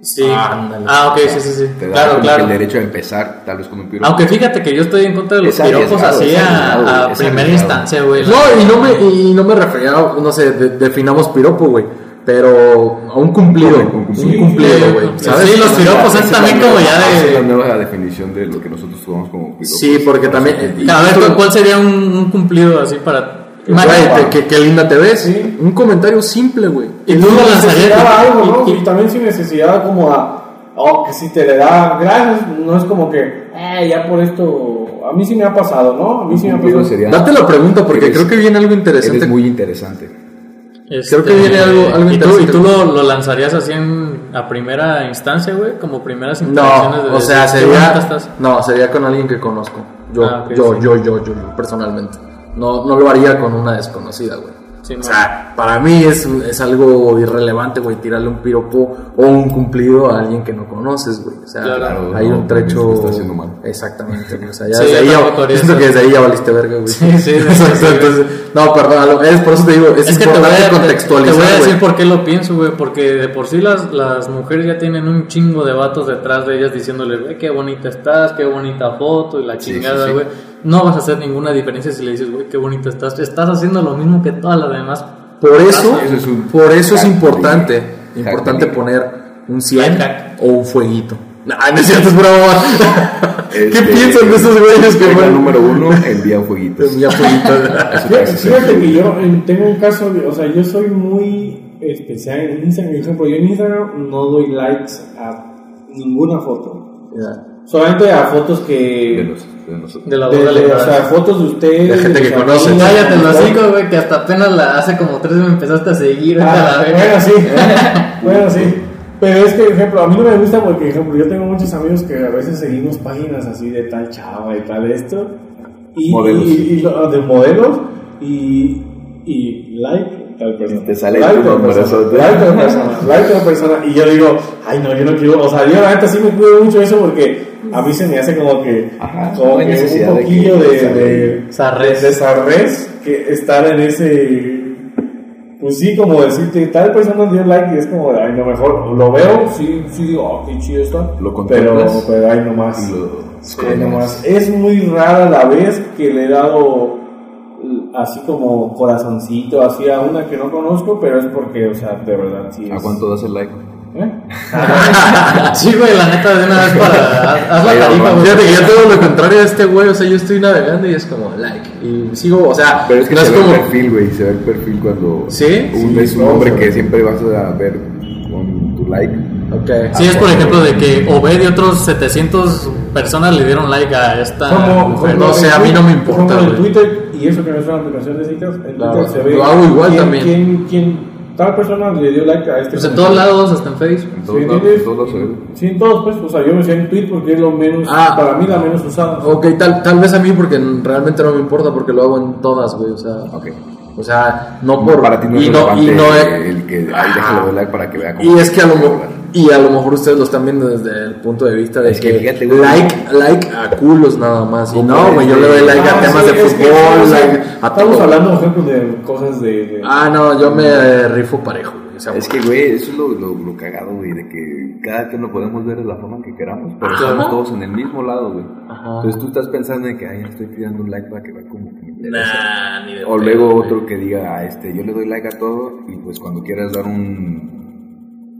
Sí. Ándale. Ah, ok, sí, sí, sí. Te Claro, como claro. el derecho a empezar, tal vez con un piropo. Aunque fíjate que yo estoy en contra de los Es piropos así a, a primera instancia, güey. No, y no me, y no me refería, a, no sé, de- definamos piropo, güey. Pero a un cumplido. Un cumplido. güey. Sí, ¿Sabes? sí, los piropos es también como ya esa es la de. nueva definición de lo que nosotros tomamos como piropos. Sí, porque también. A ver, ¿cuál- ¿cuál sería un, un cumplido así para. Güey, Imagínate- que, que- qué linda te ves. Sí. Un comentario simple, güey. Y tú algo, ¿no? y- Y, y- también sin necesidad como a, oh, que si te le da gracias, no es como que, eh, ya por esto a mí sí me ha pasado, ¿no? A mí sí me ha pasado. sería. Date la pregunta porque Eres- creo que viene algo interesante. Eres muy interesante. Este, Creo que viene algo- algo ¿Y tú, interesante. y tú lo, lo lanzarías así en, a primera instancia, güey? Como primeras interacciones No, de o sea, "Qué sería. estás". No, sería con alguien que conozco. Yo, Ah, yo, sí. yo, yo, yo, yo, personalmente. No, no lo haría con una desconocida, güey. Sí, o no. sea, para mí es, es algo irrelevante, güey, tirarle un piropo o un cumplido a alguien que no conoces, güey. O sea, Claro. hay no, un trecho. está haciendo mal. Exactamente, güey. O sea, ya Sí, desde ahí, ya, haría siento eso. que desde ahí ya valiste verga, güey. Sí, sí, entonces, no, perdón, lo- es por eso te digo, es, Es que te voy, a, te- te contextualizar, voy a decir güey. por qué lo pienso, güey. Porque de por sí las, las mujeres ya tienen un chingo de vatos detrás de ellas diciéndole, güey, qué bonita estás, qué bonita foto y la Sí, chingada, sí, sí. No vas a hacer ninguna diferencia si le dices, güey, qué bonita estás. Estás haciendo lo mismo que todas las demás. Por eso, Eso es un por eso es importante, de- importante de- poner un 100 Life hack. o un fueguito. Nah, no es cierto, es broma. ¿Qué Este, piensan de esos güeyes que van? número uno, envía fueguitos. Ya fueguitos. Fíjate, que yo eh, tengo un caso, de- o sea, yo soy muy especial en Instagram. Por ejemplo, yo en Instagram no doy likes a ninguna foto. Ya. Solamente a fotos De, que. los- de nosotros. De la de- de de- o sea, fotos de ustedes. De gente que amigos, Cállate los cinco, güey, que hasta apenas la, hace como tres me empezaste a seguir. a Ah, la bueno, sí. bueno, sí. Pero es que, por ejemplo, a mí no me gusta porque, por ejemplo, yo tengo muchos amigos que a veces seguimos páginas así de tal chava y tal esto. Y, Modelos. Y, y de modelos. Y, y like tal persona. Te sale like tu persona. Like tal persona. Like persona. Y yo digo, ay, no, yo no quiero. O sea, yo la neta sí me cuido mucho eso porque a mí se me hace como que. Ajá, como no que un de que- poquillo de. sea, de Sarres. de sarres que estar en ese pues sí, como decirte, tal persona dio like y es como, ay, no, mejor lo veo, sí, sí digo, oh, qué chido está. Lo pero, contemplas pero ay, nomás. y lo Sí, nomás. Es muy rara la vez que le he dado así como corazoncito, así a una que no conozco, pero es porque, o sea, de verdad, sí. ¿A es- cuánto das el like? ¿Eh? Sí, güey, la neta, de una vez para. haz- Haz la tarifa, güey. Fíjate que yo todo lo contrario a este güey, o sea, yo estoy navegando y es como like. Y sigo, o sea, Pero es que no se es ve como. el perfil, güey. Se ve el perfil cuando. ¿Sí? Un, Sí, es un hombre que siempre vas a ver con tu like. Ok. Sí, es por ejemplo de que Obed y otros 700 personas le dieron like a esta Como, mujer. como no sé, a mí no me importa, Como en. Twitter, y eso que no es una aplicación de citas, en Claro, Twitter se ve. lo hago igual quién- también. quién- quién- tal persona le dio like a este. Pues en todos lados, hasta en Facebook. En todos Sí, lados, ¿entiendes? en todos lados se ve. Sí, en todos, pues, o sea, yo me sé en Twitter porque es lo menos, Ah. para mí la menos usada. Ok, tal, tal vez a mí porque realmente no me importa porque lo hago en todas, güey, o sea. Ok. O sea, no por. Para ti no es y no, y relevante no el que. Ahí déjalo de like para que vea cómo. Y es que a lo mejor, y a lo mejor ustedes lo están viendo desde el punto de vista de Es que que, fíjate, güey. like, like a culos nada más. Y ¿Cómo no, güey, yo le doy like a temas sí, de que, fútbol, like a Estamos todo. hablando, por ejemplo, de cosas de. de- Ah, no, yo me eh, rifo parejo. O sea, Es que, güey, eso es lo, lo, lo cagado, güey, de que cada quien lo podemos ver de la forma que queramos, pero Ajá. estamos todos en el mismo lado, güey. Entonces tú estás pensando en que, ay, estoy tirando un like para que vea como que me interesa. Nah, ni de O luego otro que diga, ah, este, yo le doy like a todo y pues cuando quieras dar un,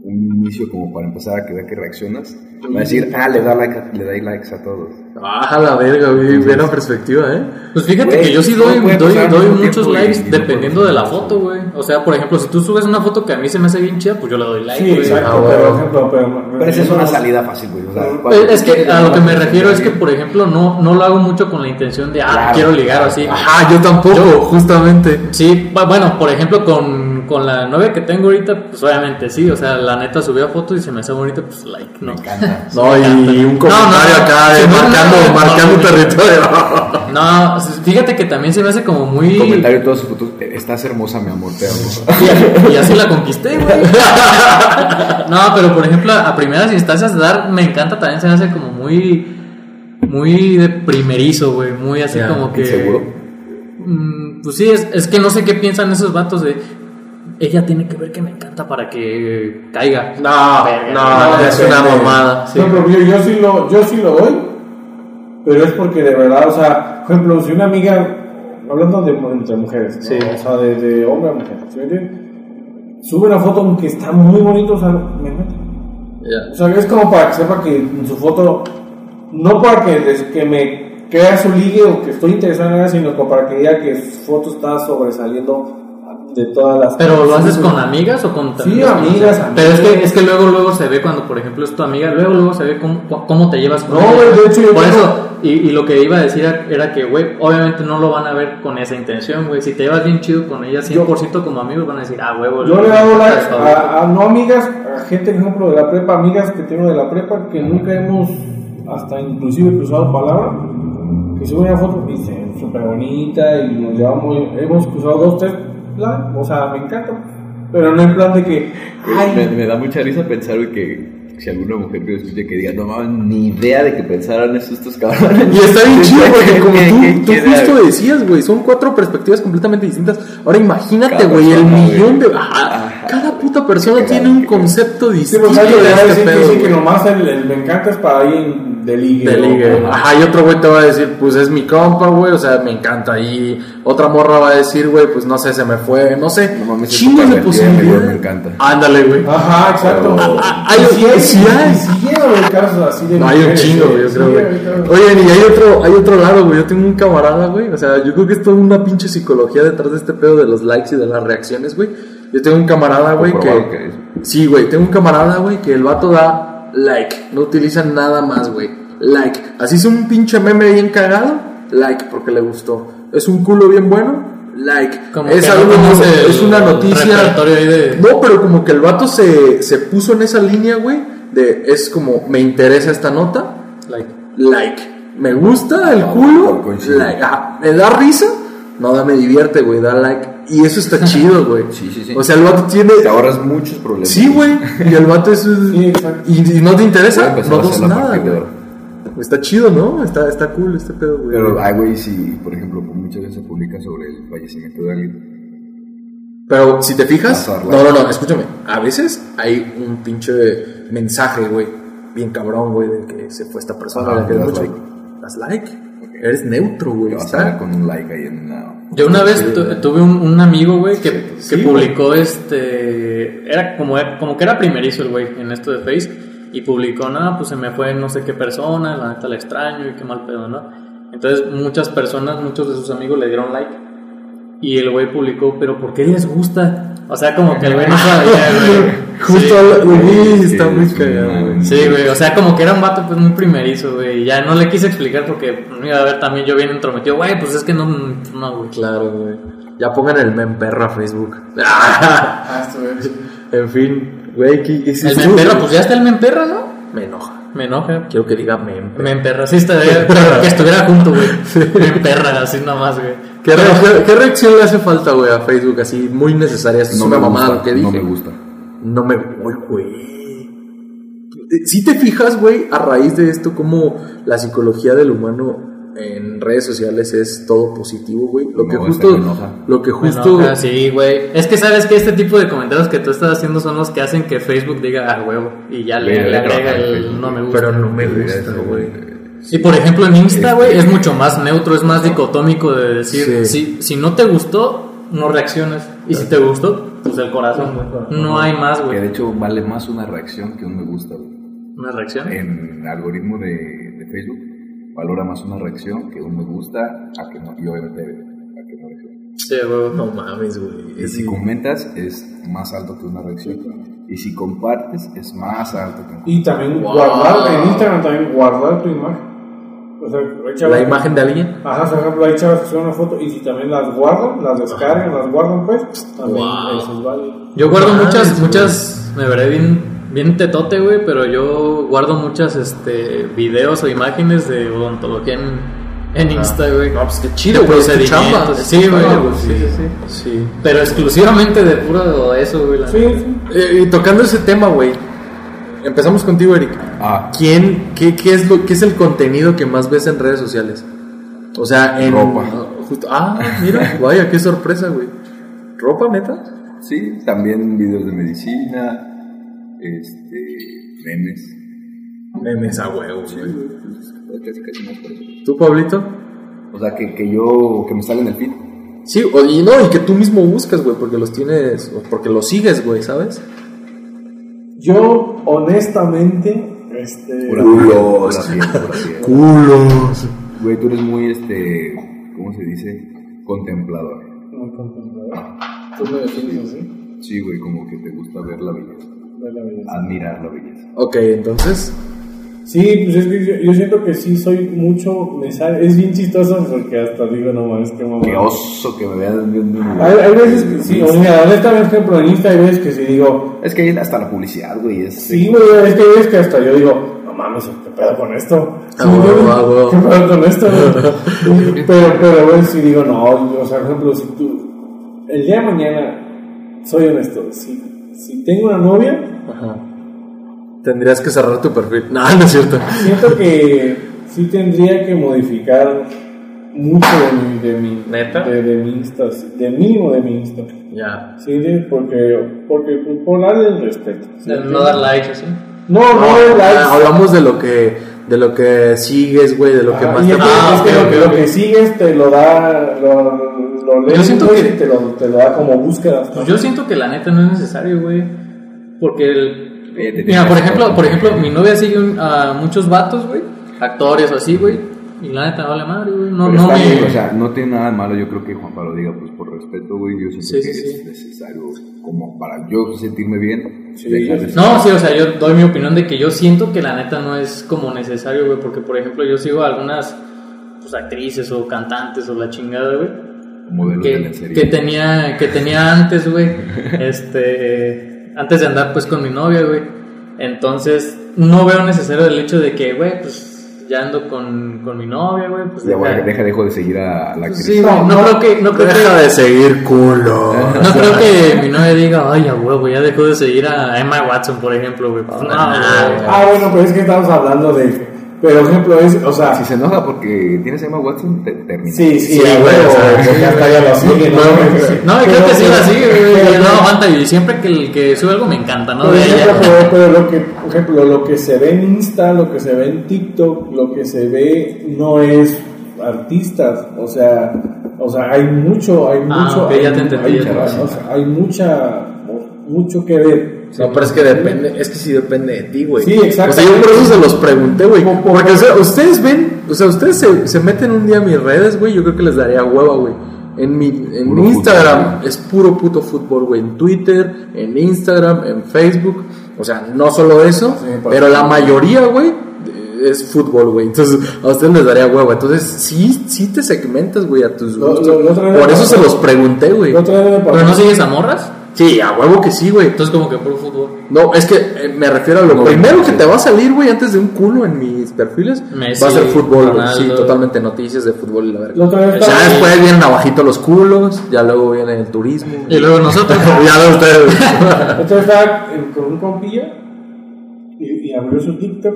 un inicio como para empezar a que vea que reaccionas, va a decir, ah, le da, like a- le da likes a todos. Ah, la verga, güey. Buena perspectiva, ¿eh? Pues fíjate Güey, que yo sí doy, doy, doy muchos tiempo y- likes y no dependiendo de la foto, güey. O sea, por ejemplo, si tú subes una foto que a mí se me hace bien chida, pues yo le doy like, Sí, güey. exacto, Ah, pero, ejemplo, pero. Pero esa es una salida fácil, güey. O sea, Eh, Eh, Es que a lo que me refiero es que, por ejemplo, no, no lo hago mucho con la intención de, ah, Claro. quiero ligar o así. Ajá, yo tampoco, justamente. Sí, bu- bueno, por ejemplo, con, con la novia que tengo ahorita, pues obviamente sí, o sea, la neta subía fotos y se me hace bonita, pues like, ¿no? Me encanta. No, y un comentario no, acá de sí, no, marcando, no, no, marcando no, territorio. No, fíjate que también se me hace como muy... Comentario de todas sus fotos. Estás hermosa, mi amor, te amo. Y, y así la conquisté, güey. No, pero por ejemplo, a primeras instancias dar me encanta también se me hace como muy muy de primerizo, güey, muy así como que ¿inseguro? Mm, pues sí, es, es que no sé qué piensan esos vatos de ella tiene que ver que me encanta para que caiga. No, Verga, no, es una mamada. Sí. Por ejemplo, yo, yo sí lo, yo sí lo doy, pero es porque de verdad, o sea, por ejemplo, si una amiga, hablando de entre mujeres, ¿no? Sí. o sea, de, de hombre a mujer, ¿sí me entiendes? Sube una foto aunque está muy bonito, o sea, me meto. Ya. O sea, es como para que sepa que en su foto, no para que, des- que me crea su ligue o que estoy interesado en ella, sino como para que diga que su foto está sobresaliendo de todas las. Pero lo haces con amigas o con Sí, amigas, Pero es que es que luego luego se ve cuando por ejemplo es tu amiga, luego luego se ve cómo, cómo te llevas con No, ella. güey, de hecho yo por tengo- eso y, y lo que iba a decir era, que, güey, obviamente no lo van a ver con esa intención, güey. Si te llevas bien chido con ella 100% como amigos, van a decir, ah, huevo. Yo le like está a, a no amigas, a gente, por ejemplo, de la prepa, amigas que tengo de la prepa, que nunca hemos hasta inclusive cruzado palabra, que suben una foto y dicen súper bonita y nos llevamos, hemos cruzado dos, tres, plan, o sea, me encanta, pero no en plan de que, ay, Me, me da mucha risa pensar que si alguna mujer que lo escuche que diga, no mames, ni idea de que pensaran eso estos cabrones. Y está bien chido porque como ¿Qué- tú, tú justo decías, güey, son cuatro perspectivas completamente distintas. Ahora imagínate, güey, el millón de... güey. Ajá, Ajá. cada puta persona tiene un concepto Sí, distinto pues alguien de este que pedo, sí, que güey. nomás el, el me encanta es para ahí de ligue. De o- ligue. o- Ajá, y otro güey te va a decir, pues es mi compa, güey, o sea, me encanta. Y otra morra va a decir, güey, pues no sé, se me fue, no sé. No mames, es chingos de posibilidades. me encanta. Ándale, güey. Ajá, exacto. Hay- casos así de No, hay un chingo, güey, yo creo, güey. Oye, y hay otro, hay otro lado, güey. Yo tengo un camarada, güey. O sea, yo creo que es toda una pinche psicología detrás de este pedo de los likes y de las reacciones, güey. Yo tengo un camarada, güey, que... que. Sí, güey, tengo un camarada, güey, que el vato da like. No utiliza nada más, güey. Like. Así es un pinche meme bien cagado. Like, porque le gustó. Es un culo bien bueno. Like. Como es que algo, no conoce el es una noticia. repertorio ahí de- No, pero como que el vato se, se puso en esa línea, güey. De es como, me interesa esta nota. Like. Like. Me gusta el No, culo. no. Like. Ajá. Me da risa. No, da, me divierte, güey. Da like. Y eso está chido, güey. Sí, sí, sí. O sea, el vato tiene. Te ahorras muchos problemas. Sí, güey. Y el vato es. Sí, y, y no te interesa. No a nada, güey. Está chido, ¿no? Está, está cool este pedo, güey. Pero, ay, güey, si, por ejemplo, muchas veces se publica sobre el fallecimiento de alguien. Pero si te fijas, no, no, no, escúchame. A veces hay un pinche mensaje, güey, bien cabrón, güey, de que se fue esta persona. Ajá, le das mucho. like. Das like. Eres neutro, güey. Vas a ver con un like ahí en una. Yo una vez tu- tuve un, un amigo, güey, que, Sí, que güey. publicó este. Era como, como que era primerizo el güey en esto de Face. Y publicó, nada, pues se me fue no sé qué persona, la neta la extraño y qué mal pedo, ¿no? Entonces muchas personas, muchos de sus amigos le dieron like. Y el güey publicó, pero ¿por qué les gusta? O sea, como que el güey no sabía, güey. Justo, güey, Sí, está muy cagado, güey. Sí, güey, o sea, como que era un vato pues muy primerizo, güey. Y ya no le quise explicar porque no iba a ver también yo bien entrometido. Güey, pues es que no, no, güey. Claro, güey. Ya pongan el memperro a Facebook. Ah, esto es. en fin, güey, ¿qué es El esto? memperra, pues ya está el memperra, ¿no? Me enoja. Me enoja. Quiero que diga memperro. Memperra, sí estaría, pero que estuviera junto, güey. Memperra, así nomás, güey. ¿Qué, re- qué- qué reacción le hace falta, güey, a Facebook? Así, muy necesaria. Es No una me mamada gusta, lo que dije. No me gusta. No me voy, güey. Si te fijas, güey, a raíz de esto, como la psicología del humano en redes sociales es todo positivo, güey. Lo No, que justo. Lo que justo. enoja, sí, güey. Es que sabes que este tipo de comentarios que tú estás haciendo son los que hacen que Facebook diga ah, huevo y ya le, agrega el Facebook, no me gusta. Pero no me gusta, güey. Y por ejemplo en Insta, güey, Este- es mucho más neutro, es más dicotómico de decir, Sí. si, si no te gustó, no reacciones. Y si te gustó, pues el corazón, güey. No hay más, Que de güey. hecho vale más una reacción que un me gusta, güey. Una reacción. En el algoritmo de, de Facebook valora más una reacción que un me gusta a que no, y obviamente a que no reaccione. Sí, güey. No mames, güey. Y si comentas es más alto que una reacción. Y si compartes es más alto que un Y también Wow. guardar, en Instagram también guardar tu imagen. O sea, hay chavas- La imagen de alguien. Ajá, por ejemplo, hay chavas que suben una foto y si también las guardan, las descargan, las guardan, pues, también Wow. eso es válido. Yo guardo muchas, muchas, me veré bien, bien tetote, güey, pero yo guardo muchas, este, videos o imágenes de odontología en, en Insta, güey. No, pues qué chido, güey. Chamba. Sí, güey. Sí, sí, sí. Sí. Pero exclusivamente de puro eso, güey. la Sí, sí. Eh, y tocando ese tema, güey. Empezamos contigo, Eric. Ah, ¿Quién, qué, qué es lo, qué es el contenido que más ves en redes sociales? O sea, en Ropa. justo- ah, mira, vaya, qué sorpresa, güey. ¿Ropa, neta? sí, también videos de medicina, este, memes. Memes a huevo, güey. pues, casi, casi más por eso. ¿Tú, Pablito? O sea, que, que yo, que me sale en el feed. Sí, y no, y que tú mismo buscas, güey, porque los tienes, porque los sigues, güey, ¿sabes? Yo, honestamente, este. Culos. Culos. Güey, tú eres muy, este, ¿cómo se dice? Contemplador. Muy contemplador. Tú me defines así. Sí, güey, como que te gusta ver la belleza, Ver la belleza. admirar la belleza. Ok, entonces, Sí, pues es que yo, yo siento que sí soy mucho, me sale, es bien chistoso porque hasta digo, no mames, qué mamá. Qué oso que me vean viendo. Hay, hay veces que sí, o sea, honestamente, por ejemplo, en Insta hay veces que sí digo, Es que hay hasta la publicidad, güey. Es, sí, güey, es que hay veces que hasta yo digo, no mames, ¿qué pedo con esto? Ah, Sí, ah. ¿Qué pedo con esto? güey? pero, pero, güey, sí digo, no, o sea, por ejemplo, si tú, el día de mañana, soy honesto, si, si tengo una novia, Ajá. Tendrías que cerrar tu perfil. No, no es cierto. siento que sí tendría que modificar mucho de mi, de mi, ¿Neta? de, de mi Insta, sí, de mínimo de mi Insta. Ya. Sí, de- porque, porque por darle el respeto. ¿sí? De no dar likes así. No, no, no, likes. Ah, hablamos de lo que de lo que sigues, güey, de lo que Ajá, más te que, Ah, es que ok, lo, que- ok, lo ok. que sigues te lo da, lo, lo lees Yo siento que- y te lo, te lo da como búsquedas. Pues yo siento que la neta no es necesario, güey. Porque el... Eh, Mira, por ejemplo, por ejemplo, mi novia sigue un- a muchos vatos, güey. Actores o así, güey. Y la neta vale madre, güey. No, no me... bien, o sea, no tiene nada de malo, yo creo que Juan Pablo diga, pues por respeto, güey, yo siento Sí, que sí, es sí. necesario, como para yo sentirme bien, de- No, sí, o sea, yo doy mi opinión de que yo siento que la neta no es como necesario, güey, porque por ejemplo yo sigo a algunas pues, actrices o cantantes o la chingada, güey, que, que tenía que tenía antes, güey, este, antes de andar pues con mi novia, güey. Entonces no veo necesario el hecho de que, güey, pues ya ando con, con mi novia, güey, pues Ya, güey, deja- deja, dejo de seguir a, a la actriz. Sí, güey, no, creo que no creo que Deja de seguir culo. no creo que mi novia diga, ay, a huevo, ya dejó de seguir a Emma Watson, por ejemplo, güey. Pues, no, güey. Ah, bueno, pero es que estamos hablando de. Pero, ejemplo, es. O sea, Si se enoja porque tienes a Emma Watson, te, termina. sí, sí, Sí, güey, o sea, hasta ya lo sigue, ¿no? No, y creo que sí la sigue, No aguanta y siempre que el que sube algo me encanta, ¿no? Por De ejemplo, ella. pero, pero lo que, por ejemplo, lo que se ve en Insta, lo que se ve en TikTok, lo que se ve no es artistas, o sea, o sea, hay mucho, hay Ah, mucho, ok, hay, ya te entendí, hay, entendí. o sea, hay mucha, mucho que ver. No, pero es que depende, es que sí depende de ti, güey. Sí, exacto. O sea, yo por eso se los pregunté, güey. Porque, o sea, ustedes ven, o sea, ustedes se, se meten un día a mis redes, güey, yo creo que les daría hueva, güey. En mi en Instagram fútbol. es puro puto fútbol, güey. En Twitter, en Instagram, en Facebook. O sea, no solo eso, Sí, pero la mayoría, güey, es fútbol, güey. Entonces, a ustedes les daría hueva. Entonces, sí, sí te segmentas, güey, a tus Lo- gustos. lo- lo por eso se los pregunté, güey. Pero no sigues a morras. Sí, a huevo que sí, güey. Entonces, como que por fútbol. No, es que eh, me refiero a lo No, primero no, que sí. te va a salir, güey, antes de un culo en mis perfiles, Messi, va a ser fútbol, güey. Ronaldo. Sí, totalmente noticias de fútbol y la verga. Ya después vienen abajito los culos, ya luego viene el turismo. Y luego nosotros. ya de ustedes. Vez estaba con un compilla y, y abrió su TikTok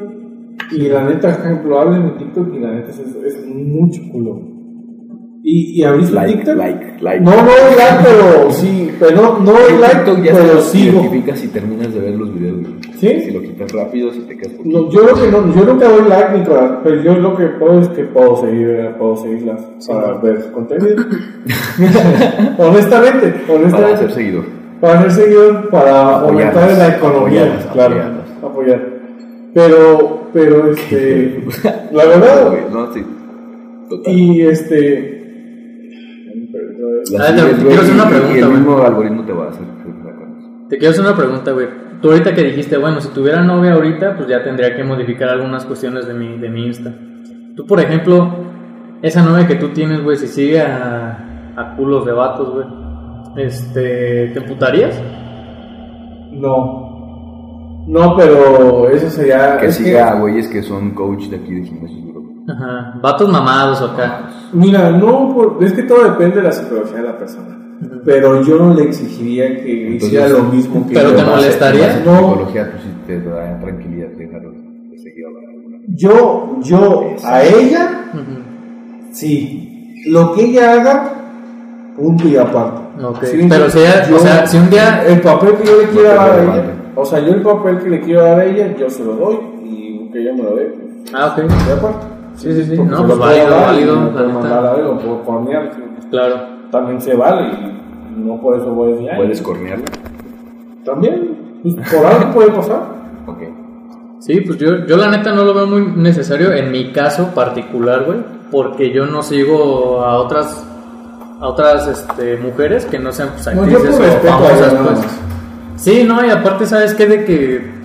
y la neta, por ejemplo, habla en mi TikTok y la neta es, es mucho culo. Y, y abrí su Like, TikTok. like, like. No, no like, pero sí, pero no, no En like, TikTok ya pero sigo. identificas si terminas de ver los videos. ¿Sí? Si lo quitas rápido, si te quedas por No, yo, lo que no, yo nunca doy like ni nada, pero yo lo que puedo es que puedo seguir, puedo seguirlas para ver contenido. honestamente, para honestamente. ser seguidor. Para ser seguidor, para Apoyarlas, fomentar la economía, apoyarlas, claro, apoyarlas. apoyar. Pero, pero este, la verdad, no, sí. Total. y este, La Ah, te- güey, quiero hacer una y pregunta, el güey. mismo algoritmo te va a hacer sacarlos. Te quiero hacer una pregunta, güey. Tú ahorita que dijiste, bueno, si tuviera novia ahorita, pues ya tendría que modificar algunas cuestiones de mi, de mi Insta. Tú, por ejemplo, esa novia que tú tienes, güey, si sigue a, a culos de vatos, güey, este, ¿te emputarías? no, no, pero eso sería, Que es siga a güeyes que son coach de aquí de gimnasios, bro. Ajá, vatos mamados o acá. Mira, no, por- es que todo depende de la psicología de la persona. Pero yo no le exigiría que Entonces, hiciera lo mismo que ¿pero yo. te molestaría? No. psicología, pues sí te da tranquilidad, déjalo de seguir hablando. Yo, yo, a ella, Ujú. sí. Lo que ella haga, punto y aparte. Ok. Sí, Pero si ella- yo- o sea, si un día- El papel que yo le quiera dar a ella, o sea, yo el papel que le quiero dar a ella, yo se lo doy y que ella me lo dé, pues, Ah, ok. de acuerdo. Sí, sí, sí. Porque No, pues puedo válido, válido, puedo mandar algo, puedo cornear, sí. Claro. También se vale y no por eso voy a decir, ¿Puedes cornearla? También, pues, por algo puede pasar. Ok. Sí, pues yo, yo la neta no lo veo muy necesario en mi caso particular, güey, porque yo no sigo a otras a otras este, mujeres que no sean pues, No, yo actrices por o famosas, pues. Sí, no, y aparte, ¿sabes qué? De que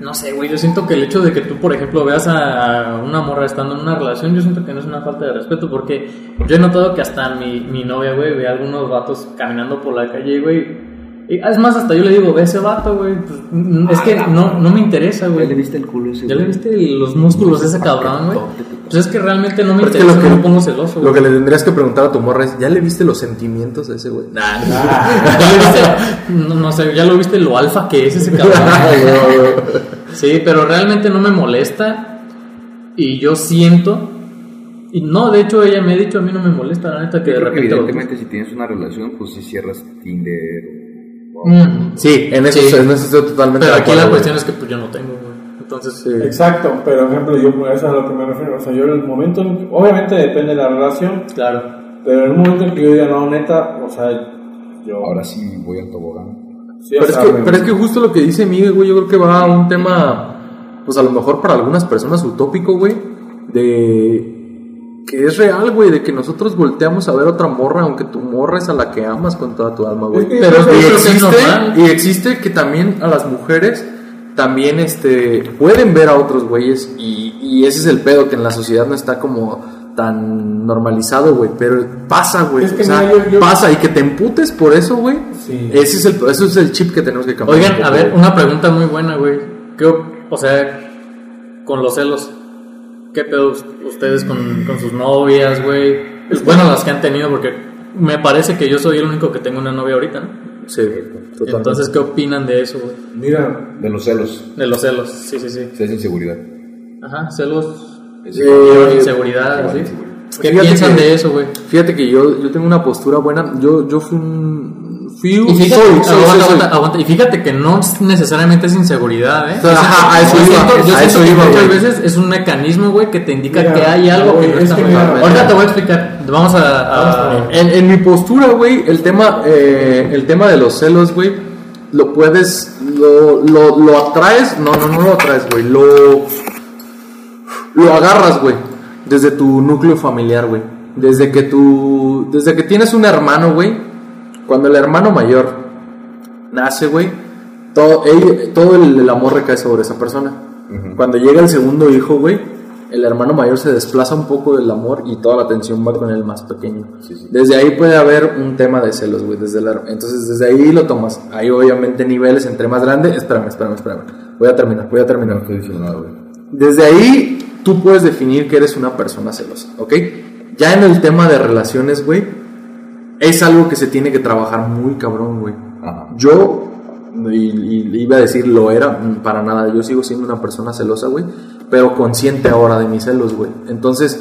no sé, güey, yo siento que el hecho de que tú, por ejemplo, veas a una morra estando en una relación, yo siento que no es una falta de respeto, porque yo he notado que hasta mi, mi novia, güey, ve a algunos vatos caminando por la calle, güey. Y, es más, hasta yo le digo, ve ese vato, güey. pues, es que no, no me interesa, ¿Ya güey. le viste el culo ese? ¿Ya le viste los músculos de ese cabrón, güey? Pues es que realmente no me Pero es que interesa, lo que- no me pongo celoso, Lo que le tendrías que preguntar a tu morra es, ¿ya le viste los sentimientos de ese güey? Nah, ¿Ya le viste? No, no sé, ¿ya lo viste lo alfa que es ese cabrón? Sí, pero realmente no me molesta y yo siento y no, de hecho ella me ha dicho a mí no me molesta la neta que Yo de creo que repente lo- evidentemente si tienes una relación, pues si cierras Tinder o... Mm, Sí, en eso, Sí. en eso estoy totalmente pero aquí acuerdo, la güey. cuestión es que pues yo no tengo, güey. Entonces, Sí. Exacto, pero por ejemplo, yo eso es a lo que me refiero. O sea, yo en el momento, en que- obviamente depende de la relación, claro. pero en un momento en que yo diga, no, neta, o sea, yo. Ahora sí voy al tobogán. sí, Pero es, que, pero es que justo lo que dice Miguel, güey, yo creo que va a un tema, pues a lo mejor para algunas personas utópico, güey, de que es real, güey, de que nosotros volteamos a ver otra morra, aunque tu morra es a la que amas con toda tu alma, güey. Es que Pero y existe, normal. y existe que también a las mujeres también este pueden ver a otros güeyes y, y ese es el pedo que en la sociedad no está como tan normalizado, güey, pero pasa, güey, Es que o sea, mira, yo- yo- pasa y que te emputes por eso, güey. Sí. Ese es el eso es el chip que tenemos que cambiar. Oigan, a ver, una pregunta muy buena, güey. ¿Qué, o sea, con los celos, ¿qué pedo ustedes con, con sus novias, güey? Bueno, las que han tenido, porque me parece que yo soy el único que tengo una novia ahorita, ¿no? Sí, totalmente. Entonces, ¿qué opinan de eso, güey? Mira, De los celos, De los celos, sí, sí, sí. se es inseguridad. Ajá, celos, Es Eh, inseguridad, igual, ¿sí? inseguridad. ¿Qué Fíjate piensan que- de eso, güey? Fíjate que yo, yo tengo una postura buena. Yo, yo fui un. Y fíjate, soy, soy, aguanta, soy, soy. aguanta, aguanta. Y fíjate que no necesariamente es inseguridad, ¿eh? O sea, ajá, a eso iba, siento, yo a siento eso que iba, muchas veces es un mecanismo, güey, que te indica Mira, que hay algo que güey, no es está que. Ahorita te voy a explicar. Vamos a... a- En, en mi postura, güey, el tema, eh, el tema de los celos, güey, lo puedes, lo, lo, lo atraes, no, no, no lo atraes, güey, lo, lo agarras, güey, desde tu núcleo familiar, güey, desde que tú, desde que tienes un hermano, güey, cuando el hermano mayor nace, güey, todo, todo el, el amor recae sobre esa persona. Cuando llega el segundo hijo, güey, el hermano mayor se desplaza un poco del amor y toda la atención va con el más pequeño. Desde ahí puede haber un tema de celos, güey. Desde la- entonces, desde ahí lo tomas. Hay obviamente niveles entre más grandes. Espérame, espérame, espérame. Voy a terminar, voy a No terminar. estoy diciendo nada, güey. Desde ahí tú puedes definir que eres una persona celosa, ¿ok? Ya en el tema de relaciones, güey, es algo que se tiene que trabajar muy cabrón, güey. Ajá. Yo, y, y iba a decir lo era, mm, para nada, yo sigo siendo una persona celosa, güey, pero consciente ahora de mis celos, güey. Entonces,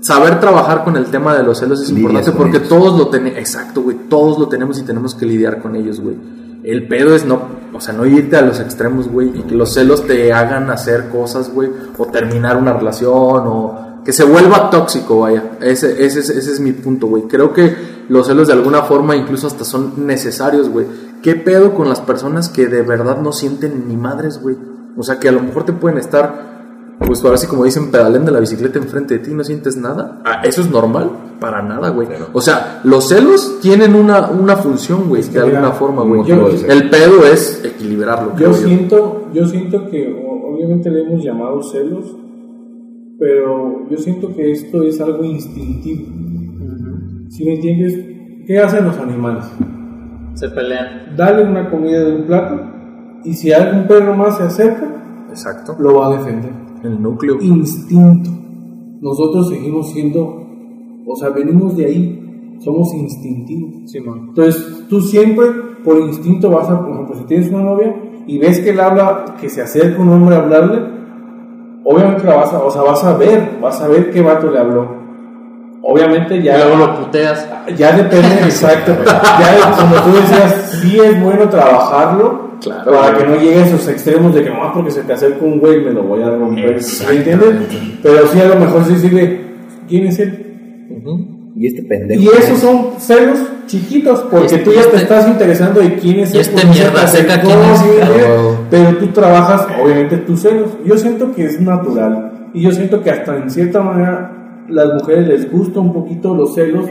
saber trabajar con el tema de los celos es Lidias importante porque ellos. todos lo tenemos, exacto, güey, todos lo tenemos y tenemos que lidiar con ellos, güey. El pedo es no, o sea, no irte a los extremos, güey, y que los celos te hagan hacer cosas, güey, o terminar una relación, o que se vuelva tóxico, vaya. Ese, ese, es- ese es mi punto, güey. Creo que los celos de alguna forma incluso hasta son necesarios, güey. ¿Qué pedo con las personas que de verdad no sienten ni madres, güey? O sea, que a lo mejor te pueden estar, pues ahora sí como dicen, pedaleando la bicicleta enfrente de ti y no sientes nada. Ah, ¿Eso es normal? Para nada, güey. O sea, los celos tienen una, una función, güey, de mira, alguna forma, güey. yo- El pedo es equilibrarlo, yo creo yo. siento, yo siento que obviamente le hemos llamado celos, pero yo siento que esto es algo instintivo. Si me entiendes, ¿qué hacen los animales? Se pelean. Dale una comida de un plato y si algún perro más se acerca, Exacto. lo va a defender. El núcleo. Instinto. Nosotros seguimos siendo, o sea, venimos de ahí, somos instintivos. Simón. Entonces, tú siempre por instinto vas a, por ejemplo, si tienes una novia y ves que él habla, que se acerca un hombre a hablarle, obviamente la vas a, o sea, vas a ver, vas a ver qué vato le habló. Obviamente ya, luego lo puteas. ya depende, exacto. Ya, como tú decías, sí es bueno trabajarlo Claro, para güey. que no llegue a esos extremos de que no, porque se te acerca un güey me lo voy a romper. ¿Sí Exactamente. entiendes? Pero sí a lo mejor sí sigue, ¿quién es él? Ujú. Y este pendejo. Y esos son celos chiquitos, porque Este- tú ya te este- estás interesando de quién es él, este mierda se te seca, ¿quién es? Claro. Pero tú trabajas, obviamente, tus celos. Yo siento que es natural. Y yo siento que hasta en cierta manera las mujeres les gusta un poquito los celos.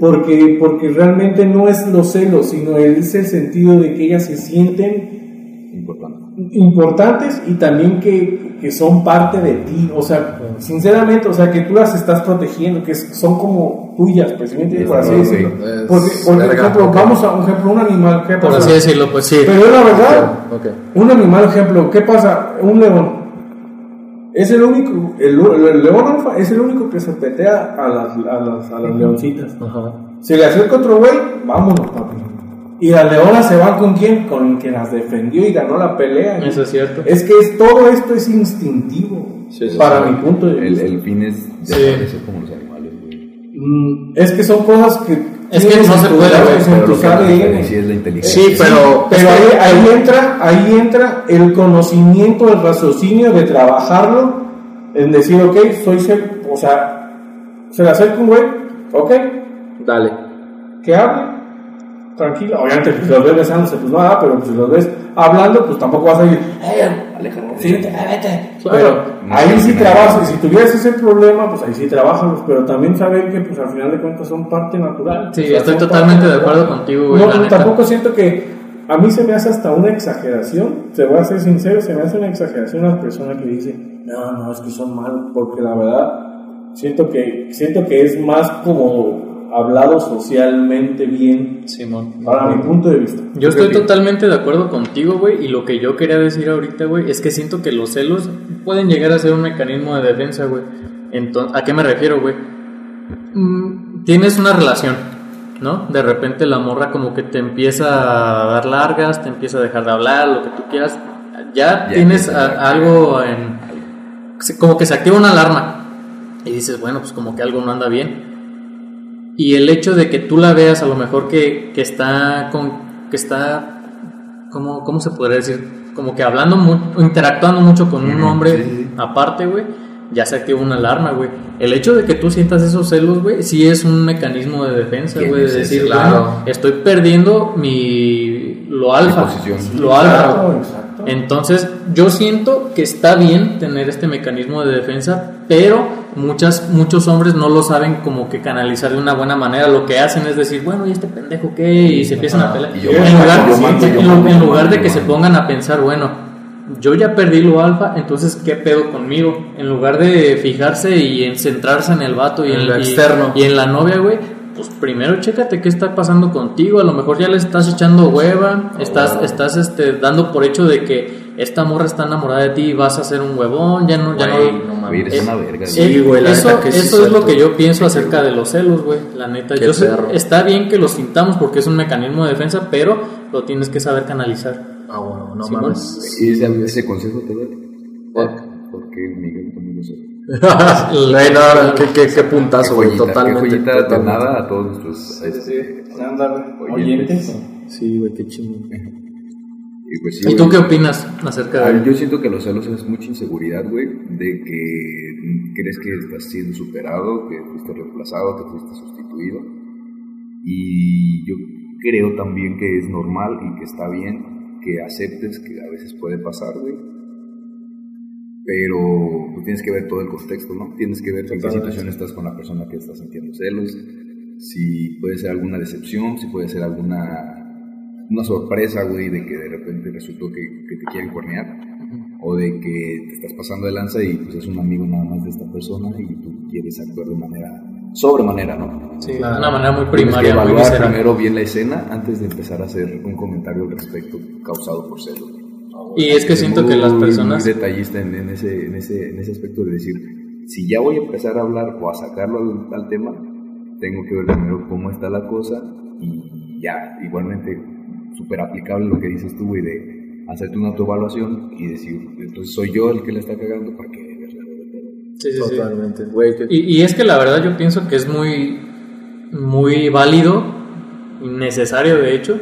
Porque, porque realmente no es los celos, sino es el sentido de que ellas se sienten Importante. importantes y también que, que son parte de ti, o sea, sinceramente, o sea, que tú las estás protegiendo, que son como tuyas, pues, ¿sí me entiendes? por así Sí, decirlo. sí. Porque, por ejemplo, vamos a un ejemplo, un animal, ¿qué Por pasa? así decirlo, pues sí. Pero es la verdad, un animal, ejemplo, ¿qué pasa? Un león. Es el único, el, el león alfa es el único que se petea a las, a las, a las leoncitas. Ajá. Se le acerca otro güey, vámonos, papi. Y las leonas se van con quién? Con el que las defendió y ganó la pelea. Eso es cierto. Es que es, todo esto es instintivo. Sí, sí, para sí. mi punto de vista. el fin es Sí. desaparecer como los animales, güey. Mm, es que son cosas que. Es que no se tu puede, Pero lo que es la inteligencia. Sí, pero- Pero ahí, ahí entra, ahí entra el conocimiento, el raciocinio de trabajarlo, en decir, ok, soy ser, o sea, se le acerca un güey, ok, Dale. que hable, tranquilo. Obviamente, si los ves besándose, pues nada, pero pues, si los ves hablando, pues tampoco vas a ir, eh, Aléjate. sí, vete. Claro. Pero ahí sí si trabajas, y si tuvieras ese problema, pues ahí sí trabajas, pero también saber que, pues al final de cuentas, son parte natural. Sí, O sea, estoy totalmente de acuerdo contigo, güey, No, la no, neta. tampoco siento que a mí se me hace hasta una exageración, te voy a ser sincero, se me hace una exageración las personas que dicen, no, no, es que son malos, porque la verdad siento que, siento que es más como hablado socialmente bien, Simón. para mi punto de vista. Yo estoy totalmente de acuerdo contigo, güey, y lo que yo quería decir ahorita, güey, es que siento que los celos pueden llegar a ser un mecanismo de defensa, güey. Entonces, ¿a qué me refiero, güey? Mm, tienes una relación, ¿no? De repente la morra como que te empieza a dar largas, te empieza a dejar de hablar, lo que tú quieras. Ya, Ya tienes a- algo en... Como que se activa una alarma y dices, bueno, pues como que algo no anda bien. Y el hecho de que tú la veas a lo mejor que, que está con que está ¿cómo, cómo se podría decir? Como que hablando mu- interactuando mucho con un hombre sí, sí, sí. aparte, güey, ya se activa una alarma, güey. El hecho de que tú sientas esos celos, güey, sí es un mecanismo de defensa, güey, de decir, claro. bueno, estoy perdiendo mi lo alfa, posición. lo alfa. Claro, exacto. Entonces, yo siento que está bien tener este mecanismo de defensa, pero muchas, muchos hombres no lo saben como que canalizar de una buena manera. Lo que hacen es decir, bueno, ¿y este pendejo qué? Y se empiezan a pelear. En lugar, yo mando, en yo lu- mando, en yo lugar de que se pongan a pensar, bueno, yo ya perdí lo alfa, entonces ¿qué pedo conmigo? En lugar de fijarse y en centrarse en el vato y En en, lo y- externo. y en la novia, güey, pues primero chécate qué está pasando contigo. A lo mejor ya le estás echando hueva, estás, estás este, dando por hecho de que esta morra está enamorada de ti y vas a ser un huevón, ya no, ya Güey, no. una verga, Sí, güey. güey, la eso neta que sí eso es lo que yo pienso acerca de los celos, güey. La neta, yo sé, está bien que los sintamos porque es un mecanismo de defensa, pero lo tienes que saber canalizar. Ah, bueno, no Sí, mames. ¿Y ese, ese consejo te doy? ¿Cuál? Porque Miguel no, no, qué, qué, qué puntazo, güey, Qué joyita, totalmente. qué joyita de totalmente. nada a todos nuestros este, oyentes. oyentes. Sí, güey, qué chingón. Y, pues sí, ¿Y tú güey. qué opinas acerca Ah, de Yo siento que los celos es mucha inseguridad, güey, de que crees que estás siendo superado, que fuiste reemplazado, que fuiste sustituido. Y yo creo también que es normal y que está bien que aceptes que a veces puede pasar, güey. Pero pues, tienes que ver todo el contexto, ¿no? Tienes que ver en qué situación estás con la persona que está sintiendo celos, si puede ser alguna decepción, si puede ser alguna una sorpresa, güey, de que de repente resultó que, que te quieren cuernear, o de que te estás pasando de lanza y pues es un amigo nada más de esta persona y tú quieres actuar de manera sobremanera, ¿no? Sí, de una manera muy Tienes que primaria, muy evaluar visceral. primero bien la escena antes de empezar a hacer un comentario al respecto causado por celos. Y es que siento que las Muy- personas- Muy detallista en, en ese, en, ese, en ese aspecto de decir, si ya voy a empezar a hablar o a sacarlo al, al tema, tengo que ver primero cómo está la cosa y ya, igualmente, súper aplicable lo que dices tú, güey, de hacerte una autoevaluación y decir, entonces soy yo el que le está cagando para que la. Sí, sí, sí. Totalmente, güey. que- Y, y es que la verdad yo pienso que es muy, muy válido y necesario, de hecho,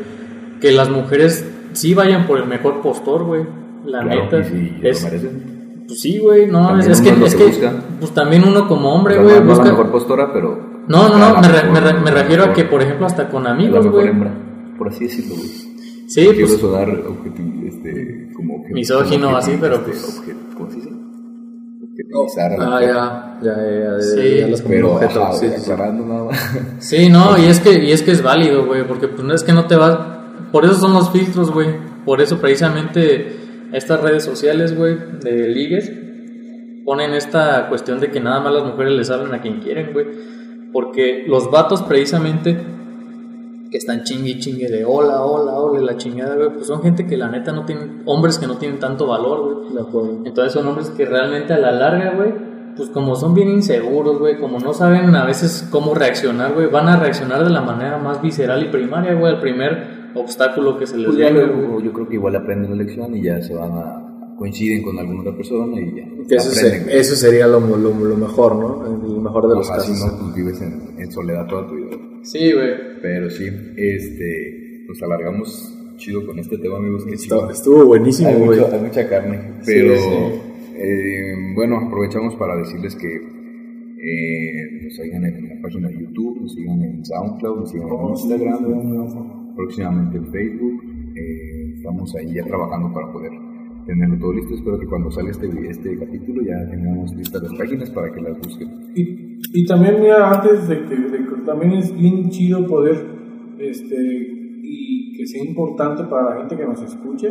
que las mujeres sí vayan por el mejor postor, güey. La Claro, neta. y si es, lo merecen. pues sí, güey, no También es que, es que que busca. pues también uno como hombre, güey, no, no busca... la mejor postura, pero... No, no, me, mejor- me re- me refiero a que, por ejemplo, hasta con la amigos, mejor güey. hembra, por así decirlo, güey. Sí, No quiero pues, objeti- este, como que- Misógino, como así, pero este, pues- obje- ¿Cómo se dice? Objetivizar a la Ah, ya, ya, ya, ya, Sí, ya, las Pero, objeto, ajá, sí, nada más. Sí, no, y es que, y es que es válido, güey, porque pues no es que no te va... Por eso son los filtros, güey. por eso precisamente estas redes sociales, güey, de ligues, ponen esta cuestión de que nada más las mujeres les hablan a quien quieren, güey. Porque los vatos precisamente que están chingue y chingue de hola, hola, hola, la chingada, güey, pues son gente que la neta no tienen, hombres que no tienen tanto valor, güey. Entonces son hombres que realmente a la larga, güey, pues como son bien inseguros, güey, como no saben a veces cómo reaccionar, güey, van a reaccionar de la manera más visceral y primaria, güey, al primer obstáculo que se les Pues ya luego yo creo que igual aprenden la lección y ya se van a coinciden con alguna otra persona y ya. Que eso, aprenden, se- eso sería lo, lo, lo mejor, ¿no? El mejor de los Ajá, si casos. no, pues vives en, en soledad toda tu vida. Sí, güey. Pero sí, este, nos alargamos chido con este tema, amigos. Que Estuvo, estuvo buenísimo, hay, güey. mucho- hay mucha carne, pero sí. eh, bueno, aprovechamos para decirles que eh, nos sigan en la página de YouTube, nos sigan en SoundCloud, nos sigan en Instagram, próximamente en Facebook. Eh, estamos ahí ya trabajando para poder tenerlo todo listo. Espero que cuando salga este, este capítulo ya tengamos listas las páginas para que las busquen. Y, y también, mira, antes de que, de que también es bien chido poder, este, y que sea importante para la gente que nos escuche,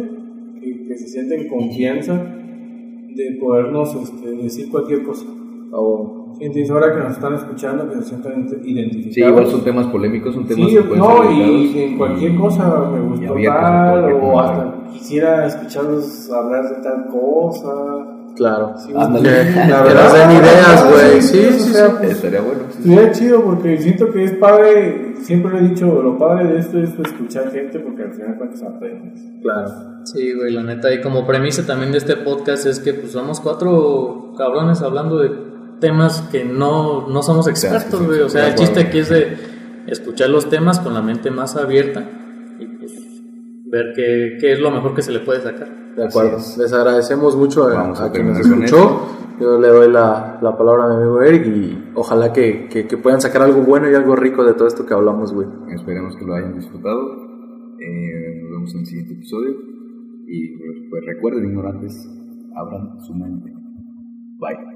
que, que se sienta en confianza de podernos este, decir cualquier cosa. Oh, ¿Sí entiendes? Ahora que nos están escuchando, que se sientan identificados. Sí, igual son temas polémicos, son temas Sí, que no, y en cualquier y- cosa me gustó tal, o hasta quisiera escucharlos hablar de tal cosa. claro. Sí, Ándale. la verdad, den ideas, güey. Sí, sí, sea, sí. pues, Estaría bueno. sí. Estuviera chido porque siento que es padre, siempre lo he dicho, lo padre de esto es escuchar gente porque al final cuentas aprendes. Claro. Sí, güey, la neta. Y como premisa también de este podcast es que pues somos cuatro cabrones hablando de temas que no, no somos expertos, sí, güey. sí, O sea, el chiste aquí es de escuchar los temas con la mente más abierta y pues ver qué, qué es lo mejor que se le puede sacar. De acuerdo. Les agradecemos mucho a, Vamos a a quien nos escuchó. Yo le doy la, la palabra a mi amigo Eric y ojalá que, que, que puedan sacar algo bueno y algo rico de todo esto que hablamos, güey. Esperemos que lo hayan disfrutado. Eh, nos vemos en el siguiente episodio. Y pues recuerden, ignorantes, abran su mente. Bye.